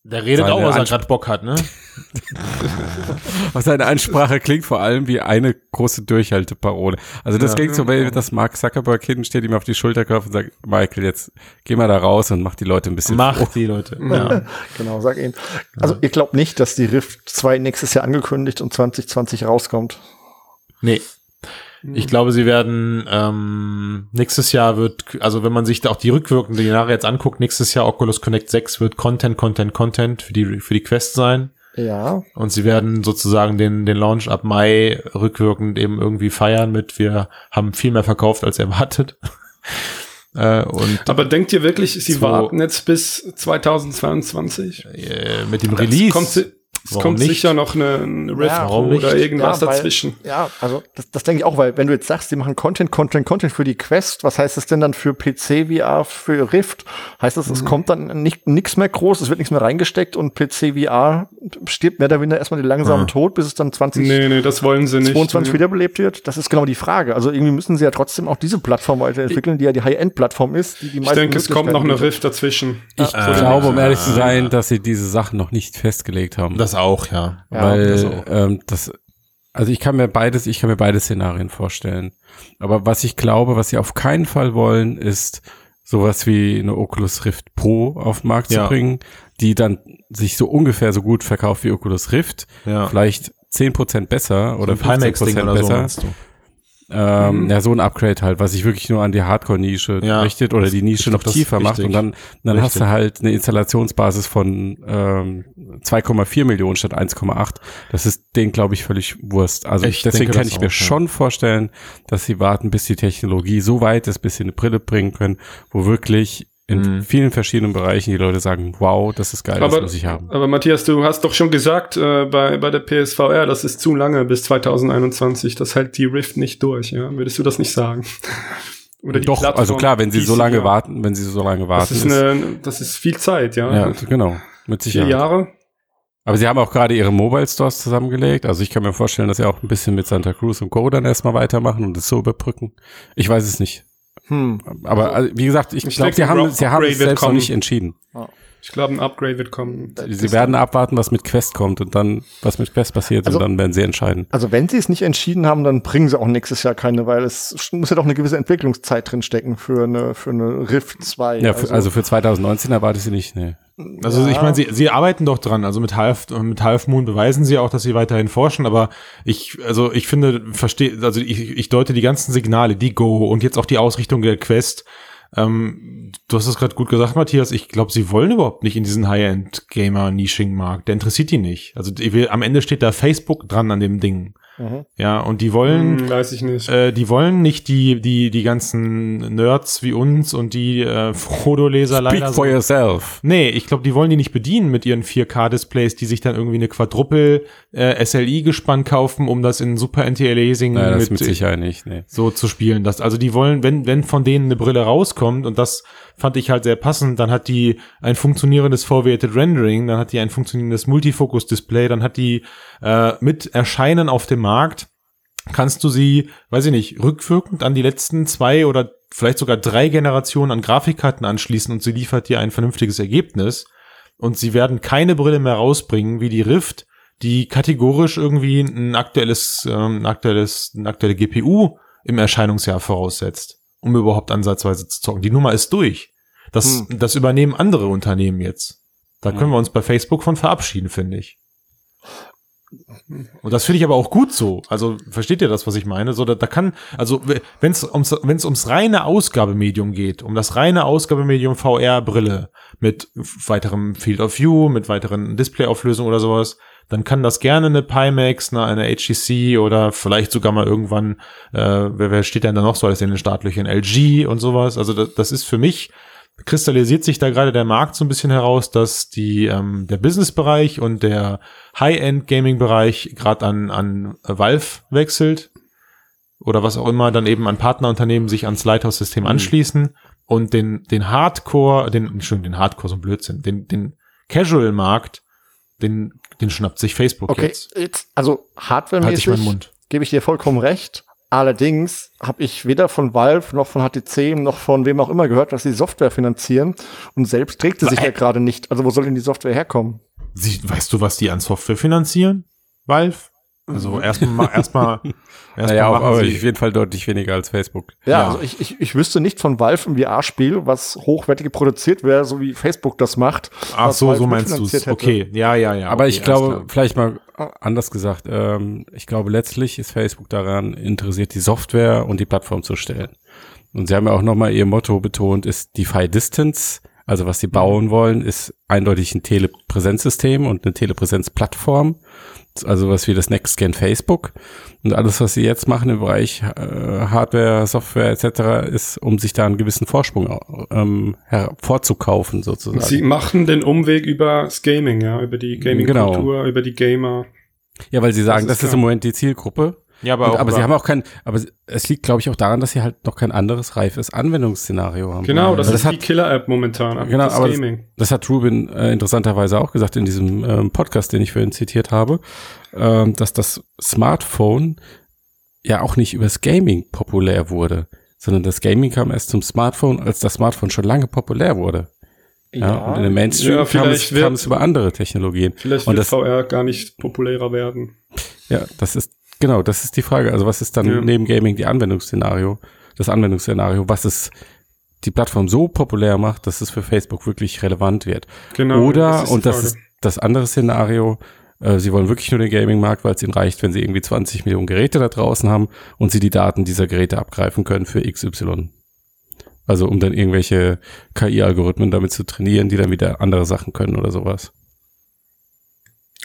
der redet Seine auch was er gerade Bock hat ne was seine Ansprache klingt vor allem wie eine große Durchhalteparole. Also das Ja. klingt so, weil das Mark Zuckerberg hinten steht, ihm auf die Schulter klopft und sagt, Michael, jetzt geh mal da raus und mach die Leute ein bisschen macht froh. die Leute ja Genau, sag ihn. Also ihr glaubt nicht, dass die Rift 2 nächstes Jahr angekündigt und 2020 rauskommt. nee ich glaube, sie werden ähm, nächstes Jahr wird, also wenn man sich da auch die rückwirkenden Jahre jetzt anguckt, nächstes Jahr Oculus Connect 6 wird Content, Content, Content für die für die Quest sein. Ja. Und sie werden sozusagen den, den Launch ab Mai rückwirkend eben irgendwie feiern mit, wir haben viel mehr verkauft als erwartet. äh, und Aber denkt ihr wirklich, sie warten jetzt bis 2022? äh, mit dem Release. Es Warum kommt nicht? sicher noch eine, eine Rift Ja, oder irgendwas Ja, weil- dazwischen. Ja, also das, das denke ich auch, weil wenn du jetzt sagst, die machen Content, Content, Content für die Quest, was heißt das denn dann für PC, VR, für Rift? Heißt das, Mhm. es kommt dann nicht nichts mehr groß, es wird nichts mehr reingesteckt und PC, VR stirbt mehr oder weniger erstmal den langsamen Ja. Tod, bis es dann 20 Nee, nee, das wollen sie nicht. 22 nee. wiederbelebt wird? Das ist genau die Frage. Also irgendwie müssen sie ja trotzdem auch diese Plattform weiterentwickeln, die ja die High-End-Plattform ist, die die Ich denke, es kommt noch eine Rift dazwischen. Ich Äh, glaube, um ehrlich zu sein, dass sie diese Sachen noch nicht festgelegt haben. das auch, ja. Ja, das weil auch. ähm, das also ich kann mir beides, ich kann mir beide Szenarien vorstellen. Aber was ich glaube, was sie auf keinen Fall wollen, ist sowas wie eine Oculus Rift Pro auf den Markt Ja. zu bringen, die dann sich so ungefähr so gut verkauft wie Oculus Rift, Ja. vielleicht 10% besser oder Pimax-Ding 15% oder so besser. du. Ähm, Mhm. Ja, so ein Upgrade halt, was sich wirklich nur an die Hardcore-Nische Ja, richtet oder die Nische noch tiefer macht wichtig. und dann, dann hast du Richtig. halt eine Installationsbasis von ähm, 2,4 Millionen statt 1,8. Das ist denen, glaube ich, völlig Wurst. Also Ich deswegen denke kann ich mir ja. schon vorstellen, dass sie warten, bis die Technologie so weit ist, bis sie eine Brille bringen können, wo wirklich in Mhm. vielen verschiedenen Bereichen die Leute sagen, wow, das ist geil, das Aber, muss ich haben. aber Matthias, du hast doch schon gesagt äh, bei, bei der PSVR, das ist zu lange bis 2021. Das hält die Rift nicht durch. Ja? Würdest du das nicht sagen? Oder die Doch, Plattform also klar, wenn sie so lange ja. warten, wenn sie so lange warten. Das ist, eine, das ist viel Zeit, ja. ja, genau, mit Vier Sicherheit. Jahre. Aber sie haben auch gerade ihre Mobile Stores zusammengelegt. Also ich kann mir vorstellen, dass sie auch ein bisschen mit Santa Cruz und Co. dann erstmal weitermachen und es so überbrücken. Ich weiß es nicht. Hm. Aber also, wie gesagt, ich, Ich glaube, sie haben, sie haben Upgrade es selbst noch nicht entschieden. Ich glaube, ein Upgrade wird kommen. Sie werden abwarten, was mit Quest kommt und dann, was mit Quest passiert Also- und dann werden sie entscheiden. Also wenn sie es nicht entschieden haben, dann bringen sie auch nächstes Jahr keine, weil es muss ja doch eine gewisse Entwicklungszeit drin stecken für eine, für eine Rift 2. Ja, für, also für 2019 erwarte ich sie nicht, nee. Also Ja. ich meine, sie, sie arbeiten doch dran. Also mit Half, mit Half Moon beweisen sie auch, dass sie weiterhin forschen. Aber ich, also ich finde, verstehe, also ich, ich deute die ganzen Signale, die Go und jetzt auch die Ausrichtung der Quest. Ähm, du hast es gerade gut gesagt, Matthias. Ich glaube, sie wollen überhaupt nicht in diesen High-End-Gamer-Nisching-Markt. Der interessiert die nicht. Also die, am Ende steht da Facebook dran an dem Ding. Mhm. Ja, und die wollen, Hm, weiß ich nicht. äh, die wollen nicht die, die, die ganzen Nerds wie uns und die äh, Frodo-Leser leider. Speak for so- yourself. Nee, ich glaube, die wollen die nicht bedienen mit ihren 4K-Displays, die sich dann irgendwie eine Quadruple äh, SLI-Gespann kaufen, um das in Super Anti-Aliasing Naja, das mit, mit Sicherheit nicht, nee. so zu spielen. Das, also die wollen, wenn, wenn von denen eine Brille rauskommt, und das fand ich halt sehr passend, dann hat die ein funktionierendes Foveated Rendering, dann hat die ein funktionierendes Multifocus-Display, dann hat die äh, mit Erscheinen auf dem Markt, kannst du sie, weiß ich nicht, rückwirkend an die letzten zwei oder vielleicht sogar drei Generationen an Grafikkarten anschließen und sie liefert dir ein vernünftiges Ergebnis. Und sie werden keine Brille mehr rausbringen wie die Rift, die kategorisch irgendwie ein aktuelles, ähm, ein aktuelles, eine aktuelle GPU im Erscheinungsjahr voraussetzt, um überhaupt ansatzweise zu zocken. Die Nummer ist durch. Das, das übernehmen andere Unternehmen jetzt. Da können wir uns bei Facebook von verabschieden, finde ich. Und das finde ich aber auch gut so. Also versteht ihr das, was ich meine? So, da, da kann, also wenn es ums, wenn's ums reine Ausgabemedium geht, um das reine Ausgabemedium VR-Brille mit weiterem Field of View, mit weiteren Displayauflösungen oder sowas, dann kann das gerne eine Pimax, eine, eine HTC oder vielleicht sogar mal irgendwann, äh, wer, wer steht denn da noch so alles in den Startlöchern? LG und sowas. Also das, das ist für mich kristallisiert sich da gerade der Markt so ein bisschen heraus, dass die ähm, der Business-Bereich und der High-End-Gaming-Bereich gerade an an Valve wechselt oder was auch immer dann eben an Partnerunternehmen sich ans Lighthouse-System anschließen und den den Hardcore, den Entschuldigung, den Hardcore so ein Blödsinn, den den Casual-Markt, den den schnappt sich Facebook Okay, jetzt. jetzt, also Halte ich hardwaremäßig Mund. gebe ich dir vollkommen recht. Allerdings habe ich weder von Valve noch von HTC noch von wem auch immer gehört, dass sie Software finanzieren. Und selbst trägt sie sich Äh. ja gerade nicht. Also wo soll denn die Software herkommen? Sie, weißt du, was die an Software finanzieren? Valve? Also erstmal erstmal erstmal Naja, machen aber sie- auf jeden Fall deutlich weniger als Facebook. Ja, Ja. also ich, ich, ich wüsste nicht von Valve ein VR-Spiel, was hochwertig produziert wäre, so wie Facebook das macht. Ach so, Valve so meinst du. Okay, ja, ja, ja. Aber okay, ich glaube, vielleicht mal anders gesagt, ähm, ich glaube, letztlich ist Facebook daran interessiert, die Software und die Plattform zu stellen. Und sie haben ja auch nochmal ihr Motto betont, ist DeFi Distance. Also was sie bauen wollen, ist eindeutig ein Telepräsenzsystem und eine Telepräsenzplattform. Also was wie das Next Gen Facebook. Und alles, was sie jetzt machen im Bereich äh, Hardware, Software etc., ist, um sich da einen gewissen Vorsprung ähm, hervorzukaufen sozusagen. Sie machen den Umweg über das Gaming, ja, über die Gaming-Kultur, über die Gamer. Ja, weil sie sagen, Das das ist ist, im. Moment die Zielgruppe. Ja, Aber, aber, und, auch aber sie haben auch kein, aber es liegt, glaube ich, auch daran, dass sie halt noch kein anderes reifes Anwendungsszenario haben. Genau, das Weil ist das die Killer-App momentan. Genau, das aber das- Gaming. das hat Rubin äh, interessanterweise auch gesagt in diesem ähm, Podcast, den ich vorhin zitiert habe, ähm, dass das Smartphone ja auch nicht übers Gaming populär wurde, sondern das Gaming kam erst zum Smartphone, als das Smartphone schon lange populär wurde. Ja, und in dem Mainstream Ja, kam, es, wird- kam es über andere Technologien. Vielleicht und wird das, VR gar nicht populärer werden. Ja, das ist, genau, das ist die Frage. Also was ist dann Ja. neben Gaming die Anwendungsszenario, das Anwendungsszenario, was es die Plattform so populär macht, dass es für Facebook wirklich relevant wird. Genau. Oder, das und das ist das andere Szenario, äh, sie wollen wirklich nur den Gaming-Markt, weil es ihnen reicht, wenn sie irgendwie 20 Millionen Geräte da draußen haben und sie die Daten dieser Geräte abgreifen können für XY. Also um dann irgendwelche KI-Algorithmen damit zu trainieren, die dann wieder andere Sachen können oder sowas.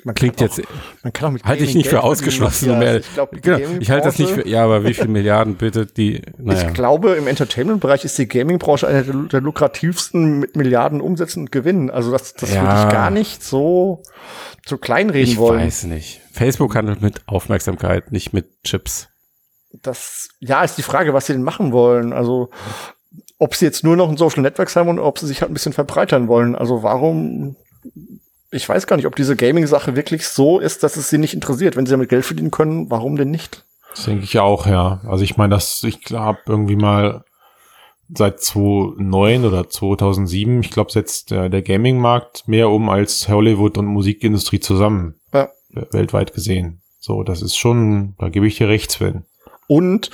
Man Klingt kann jetzt, auch, man kann auch mit halte ich nicht für Geld ausgeschlossen. verdienen, Mehr, Matthias. Ich, glaub, genau, ich halte das nicht für, ja, aber wie viel Milliarden bitte die, naja. Ich glaube, im Entertainment-Bereich ist die Gaming-Branche eine der, der lukrativsten mit Milliarden Umsätzen und Gewinnen. Also das, das Ja. würde ich gar nicht so zu kleinreden Ich wollen. weiß nicht. Facebook handelt mit Aufmerksamkeit, nicht mit Chips. Das, ja, ist die Frage, was sie denn machen wollen. Also, ob sie jetzt nur noch ein Social Networks haben und ob sie sich halt ein bisschen verbreitern wollen. Also, warum, ich weiß gar nicht, ob diese Gaming-Sache wirklich so ist, dass es sie nicht interessiert. Wenn sie damit Geld verdienen können, warum denn nicht? Das denke ich auch, ja. Also ich meine, das, ich habe irgendwie mal seit 2009 oder 2007, ich glaube, setzt äh, der Gaming-Markt mehr um als Hollywood und Musikindustrie zusammen. Ja. Weltweit gesehen. So, das ist schon, da gebe ich dir recht, Sven. Und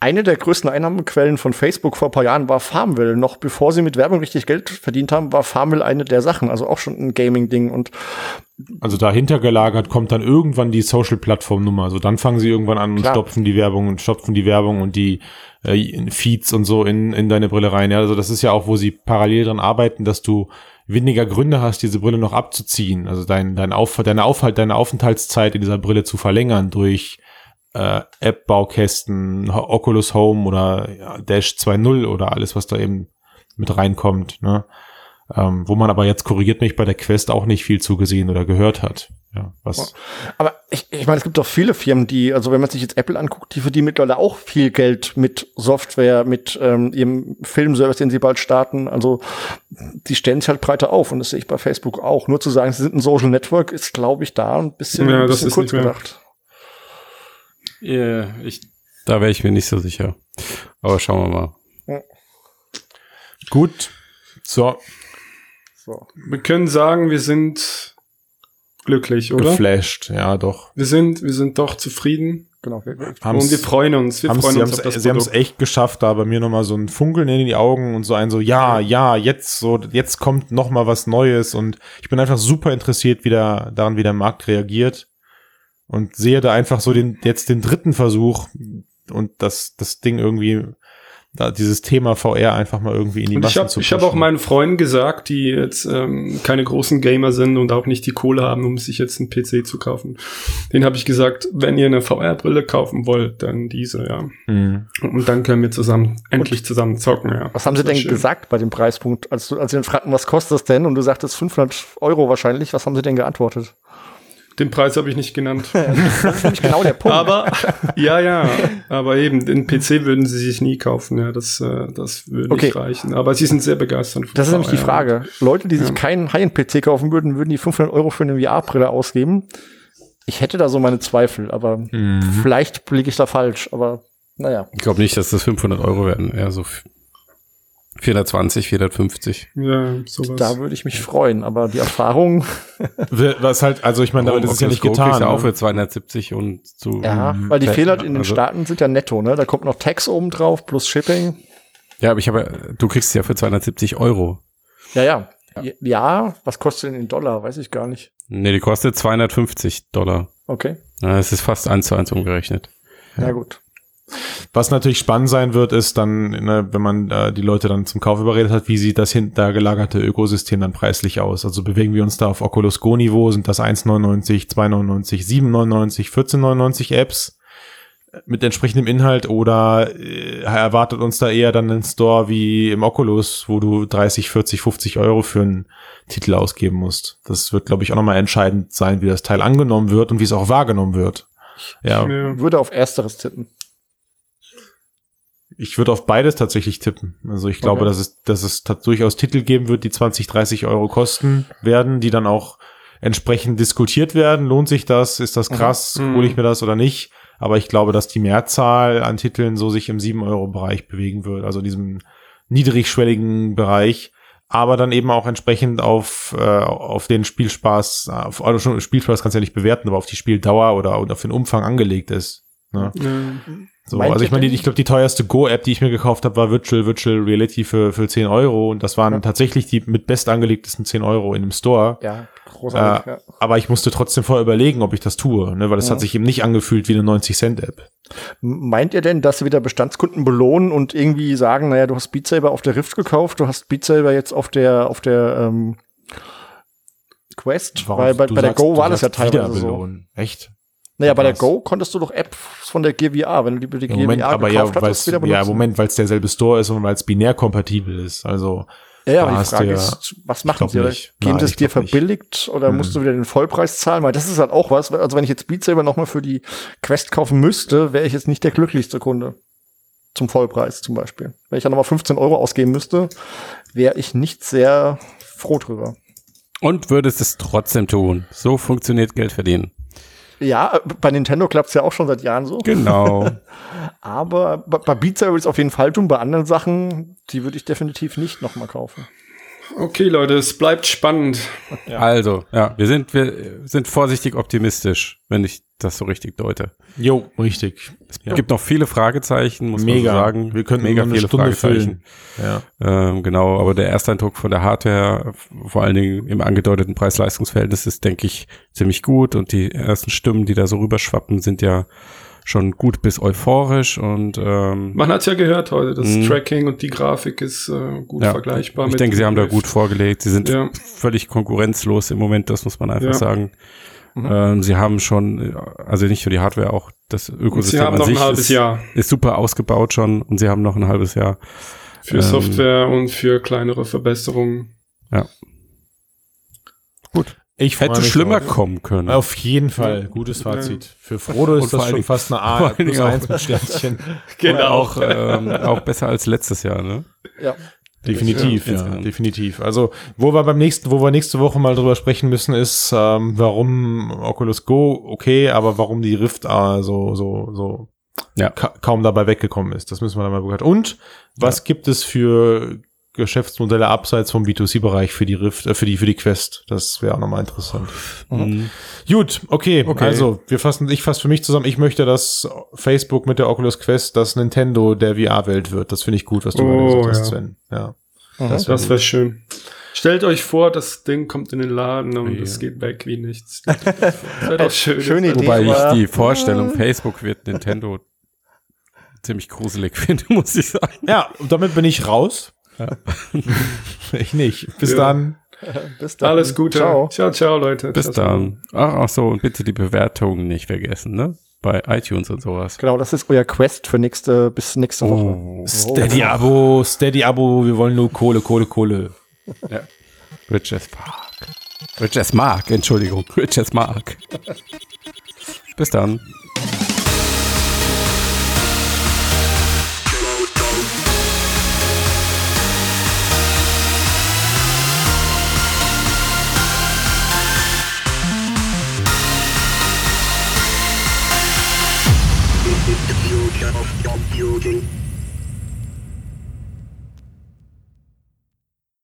eine der größten Einnahmequellen von Facebook vor ein paar Jahren war Farmville. Noch bevor sie mit Werbung richtig Geld verdient haben, war Farmville eine der Sachen. Also auch schon ein Gaming-Ding. Und Also dahinter gelagert kommt dann irgendwann die Social-Plattform-Nummer. Also dann fangen sie irgendwann an und Klar. stopfen die Werbung und stopfen die Werbung und die äh, Feeds und so in, in deine Brille rein. Ja, also das ist ja auch, wo sie parallel dran arbeiten, dass du weniger Gründe hast, diese Brille noch abzuziehen. Also dein, dein Auf, deine, Aufhalt, deine Aufenthaltszeit in dieser Brille zu verlängern durch äh, App-Baukästen, Oculus Home oder ja, Dash 2.0 oder alles, was da eben mit reinkommt. Ne? Ähm, wo man aber jetzt korrigiert mich bei der Quest auch nicht viel zugesehen oder gehört hat. Ja, was, Aber ich, ich meine, es gibt doch viele Firmen, die, also wenn man sich jetzt Apple anguckt, die verdienen mittlerweile auch viel Geld mit Software, mit ähm, ihrem Filmservice, den sie bald starten. Also die stellen sich halt breiter auf und das sehe ich bei Facebook auch. Nur zu sagen, sie sind ein Social Network, ist, glaube ich, da ein bisschen, Ja, ein das bisschen ist kurz nicht mehr- gedacht. Yeah, ich, da wäre ich mir nicht so sicher. Aber schauen wir mal. gut. So, So. Wir können sagen, wir sind glücklich, oder? geflasht. Ja, doch. Wir sind, wir sind doch zufrieden Genau. Wir- und wir freuen uns. Wir freuen sie uns auf das sie haben es echt geschafft, da bei mir nochmal so ein Funkeln in die Augen und so ein so, ja, ja, jetzt so, jetzt kommt noch mal was Neues und ich bin einfach super interessiert, wie der, daran, wie der Markt reagiert und sehe da einfach so den, jetzt den dritten Versuch und das, das Ding irgendwie, da dieses Thema VR einfach mal irgendwie in die Und ich Massen habe zu ich hab auch pushen. meinen Freunden gesagt, die jetzt ähm, keine großen Gamer sind und auch nicht die Kohle haben, um sich jetzt einen PC zu kaufen. Den habe ich gesagt, wenn ihr eine VR-Brille kaufen wollt, dann diese, ja. Mhm. Und dann können wir zusammen, endlich zusammen zocken, ja. Was haben sie denn schön. gesagt bei dem Preispunkt? Als, du, als sie dann fragten, was kostet das denn? Und du sagtest 500 Euro wahrscheinlich. Was haben sie denn geantwortet? Den Preis habe ich nicht genannt. Das ist nämlich genau der Punkt. aber, ja, ja, aber eben, den PC würden sie sich nie kaufen, ja, das, äh, das würde Okay. nicht reichen. Aber sie sind sehr begeistert. Das ist nämlich die VR. Frage. Leute, die sich Ja. keinen High-End-PC kaufen würden, würden die 500 Euro für eine VR-Brille ausgeben. Ich hätte da so meine Zweifel, aber Mhm. vielleicht liege ich da falsch. Aber naja. Ich glaube nicht, dass das 500 Euro werden. Eher so 420, 450. Ja, sowas. Da würde ich mich freuen. Aber die Erfahrung, Was halt, also ich meine, das ist ja Oculus nicht Go kriegst getan. du auch ne? für 270 und zu. ja, weil die Fe- Fehler in den also- Staaten sind ja netto, ne? Da kommt noch Tax oben drauf plus Shipping. Ja, aber ich habe, du kriegst es ja für 270 Euro. Ja, ja. Ja, was kostet denn in Dollar? Weiß ich gar nicht. Nee, die kostet 250 Dollar. Okay. Ja, es ist fast eins zu eins umgerechnet. Ja, gut. Was natürlich spannend sein wird, ist dann, ne, wenn man äh, die Leute dann zum Kauf überredet hat, wie sieht das hinter gelagerte Ökosystem dann preislich aus? Also bewegen wir uns da auf Oculus Go Niveau, sind das 1,99, 2,99, 7,99, 14,99 Apps mit entsprechendem Inhalt oder äh, erwartet uns da eher dann ein Store wie im Oculus, wo du 30, 40, 50 Euro für einen Titel ausgeben musst? Das wird, glaube ich, auch nochmal entscheidend sein, wie das Teil angenommen wird und wie es auch wahrgenommen wird. Ja, Ja. Würde auf Ersteres tippen. Ich würde auf beides tatsächlich tippen. Also ich glaube, Okay. dass es, dass es durchaus Titel geben wird, die 20, 30 Euro kosten werden, die dann auch entsprechend diskutiert werden. Lohnt sich das? Ist das krass? Mhm. Hole ich mir das oder nicht? Aber ich glaube, dass die Mehrzahl an Titeln so sich im 7-Euro-Bereich bewegen wird, also diesem niedrigschwelligen Bereich, aber dann eben auch entsprechend auf, äh, auf den Spielspaß, auf, also schon Spielspaß kannst du ja nicht bewerten, aber auf die Spieldauer oder, auf den Umfang angelegt ist. Ne? Ja. So, Meint also ich meine, ich glaube, die teuerste Go-App, die ich mir gekauft habe, war Virtual Virtual Reality für, für 10 Euro und das waren Ja. tatsächlich die mit best angelegtesten 10 Euro in dem Store. Ja, großartig. Äh, ja. Aber ich musste trotzdem vorher überlegen, ob ich das tue, ne, weil es Ja. hat sich eben nicht angefühlt wie eine 90-Cent-App. Meint ihr denn, dass sie wieder Bestandskunden belohnen und irgendwie sagen, naja, du hast Beat Saber auf der Rift gekauft, du hast Beat Saber jetzt auf der, auf der ähm, Quest? Weil bei, bei der Go war das ja teilweise so. Echt? Naja, bei der? Go konntest du doch Apps von der Gear VR, wenn du die, die Ja, Gear Moment, VR aber ja, gekauft weil hattest, wieder ja, benutzen. Moment, weil es derselbe Store ist und weil es binär kompatibel ist. Also Ja, ja, aber die hast Frage ja- ist, was machen sie? Nicht. Geben Nein, sie es dir glaub nicht. verbilligt oder musst du wieder den Vollpreis zahlen? Weil das ist halt auch was. Also wenn ich jetzt Beat Saber nochmal für die Quest kaufen müsste, wäre ich jetzt nicht der glücklichste Kunde. Zum Vollpreis zum Beispiel. Wenn ich dann nochmal 15 Euro ausgeben müsste, wäre ich nicht sehr froh drüber. Und würdest es trotzdem tun. So funktioniert Geld verdienen. Ja, bei Nintendo klappt's ja auch schon seit Jahren so. Genau. Aber bei Beat Saber es auf jeden Fall tun. Bei anderen Sachen, die würde ich definitiv nicht nochmal kaufen. Okay, Leute, es bleibt spannend. Also, ja, wir sind, wir sind vorsichtig optimistisch, wenn ich das so richtig deute. Jo, richtig. Es gibt noch viele Fragezeichen, muss Mega. man so sagen. Wir könnten mega viele Stunde Fragezeichen. Ja. Ähm, genau, aber der Ersteindruck von der Hardware, vor allen Dingen im angedeuteten Preis-Leistungs-Verhältnis, ist, denke ich, ziemlich gut. Und die ersten Stimmen, die da so rüberschwappen, sind ja schon gut bis euphorisch. Und ähm, Man hat ja gehört heute, das Mhm. Tracking und die Grafik ist äh, gut ja, vergleichbar. ich denke, sie haben da gut vorgelegt. Sie sind Ja. völlig konkurrenzlos im Moment, das muss man einfach Ja. sagen. Mhm. Ähm, sie haben schon, also nicht nur die Hardware, auch das Ökosystem sie haben an noch sich ein halbes ist, Jahr ist super ausgebaut schon und sie haben noch ein halbes Jahr. für ähm, Software und für kleinere Verbesserungen. Ich Hätte schlimmer drauf. kommen können. Auf jeden Fall. Gutes Fazit. Für Frodo ist vor das schon fast eine A plus Dingen auch- eins mit Sternchen. Oder auch, ähm, auch besser als letztes Jahr, ne? Ja. Definitiv, Ja, ja, definitiv. Also, wo wir beim nächsten, wo wir nächste Woche mal drüber sprechen müssen, ist, ähm, warum Oculus Go okay, aber warum die Rift äh, so, so, so Ja. ka kaum dabei weggekommen ist. Das müssen wir dann mal beurteilen. Und was gibt es für Geschäftsmodelle abseits vom B2C-Bereich für die Rift, äh, für die, für die Quest? Das wäre auch nochmal interessant. Mhm. Gut, okay, Okay. Also, wir fassen, ich fasse für mich zusammen, ich möchte, dass Facebook mit der Oculus Quest das Nintendo der VR-Welt wird. Das finde ich gut, was du Oh, gesagt hast, ja. Sven. Ja. Mhm. Das wär wäre schön. Stellt euch vor, das Ding kommt in den Laden und Ja. es geht weg wie nichts. Das wäre doch schön. Schöne Idee. Wobei ich die Vorstellung, Facebook wird Nintendo ziemlich gruselig finde, muss ich sagen. Ja, und damit bin ich raus. ich nicht. Bis Ja. dann. Bis dann. Alles Gute. Ciao. ciao, ciao Leute. Bis dann. Ach, ach so, und bitte die Bewertungen nicht vergessen, ne? Bei iTunes und sowas. Genau, das ist euer Quest für nächste, bis nächste Woche. Oh, Steady-Abo, Steady-Abo, wir wollen nur Kohle, Kohle, Kohle. Rich as Park. Rich as Mark, Entschuldigung. Rich as Mark. Bis dann.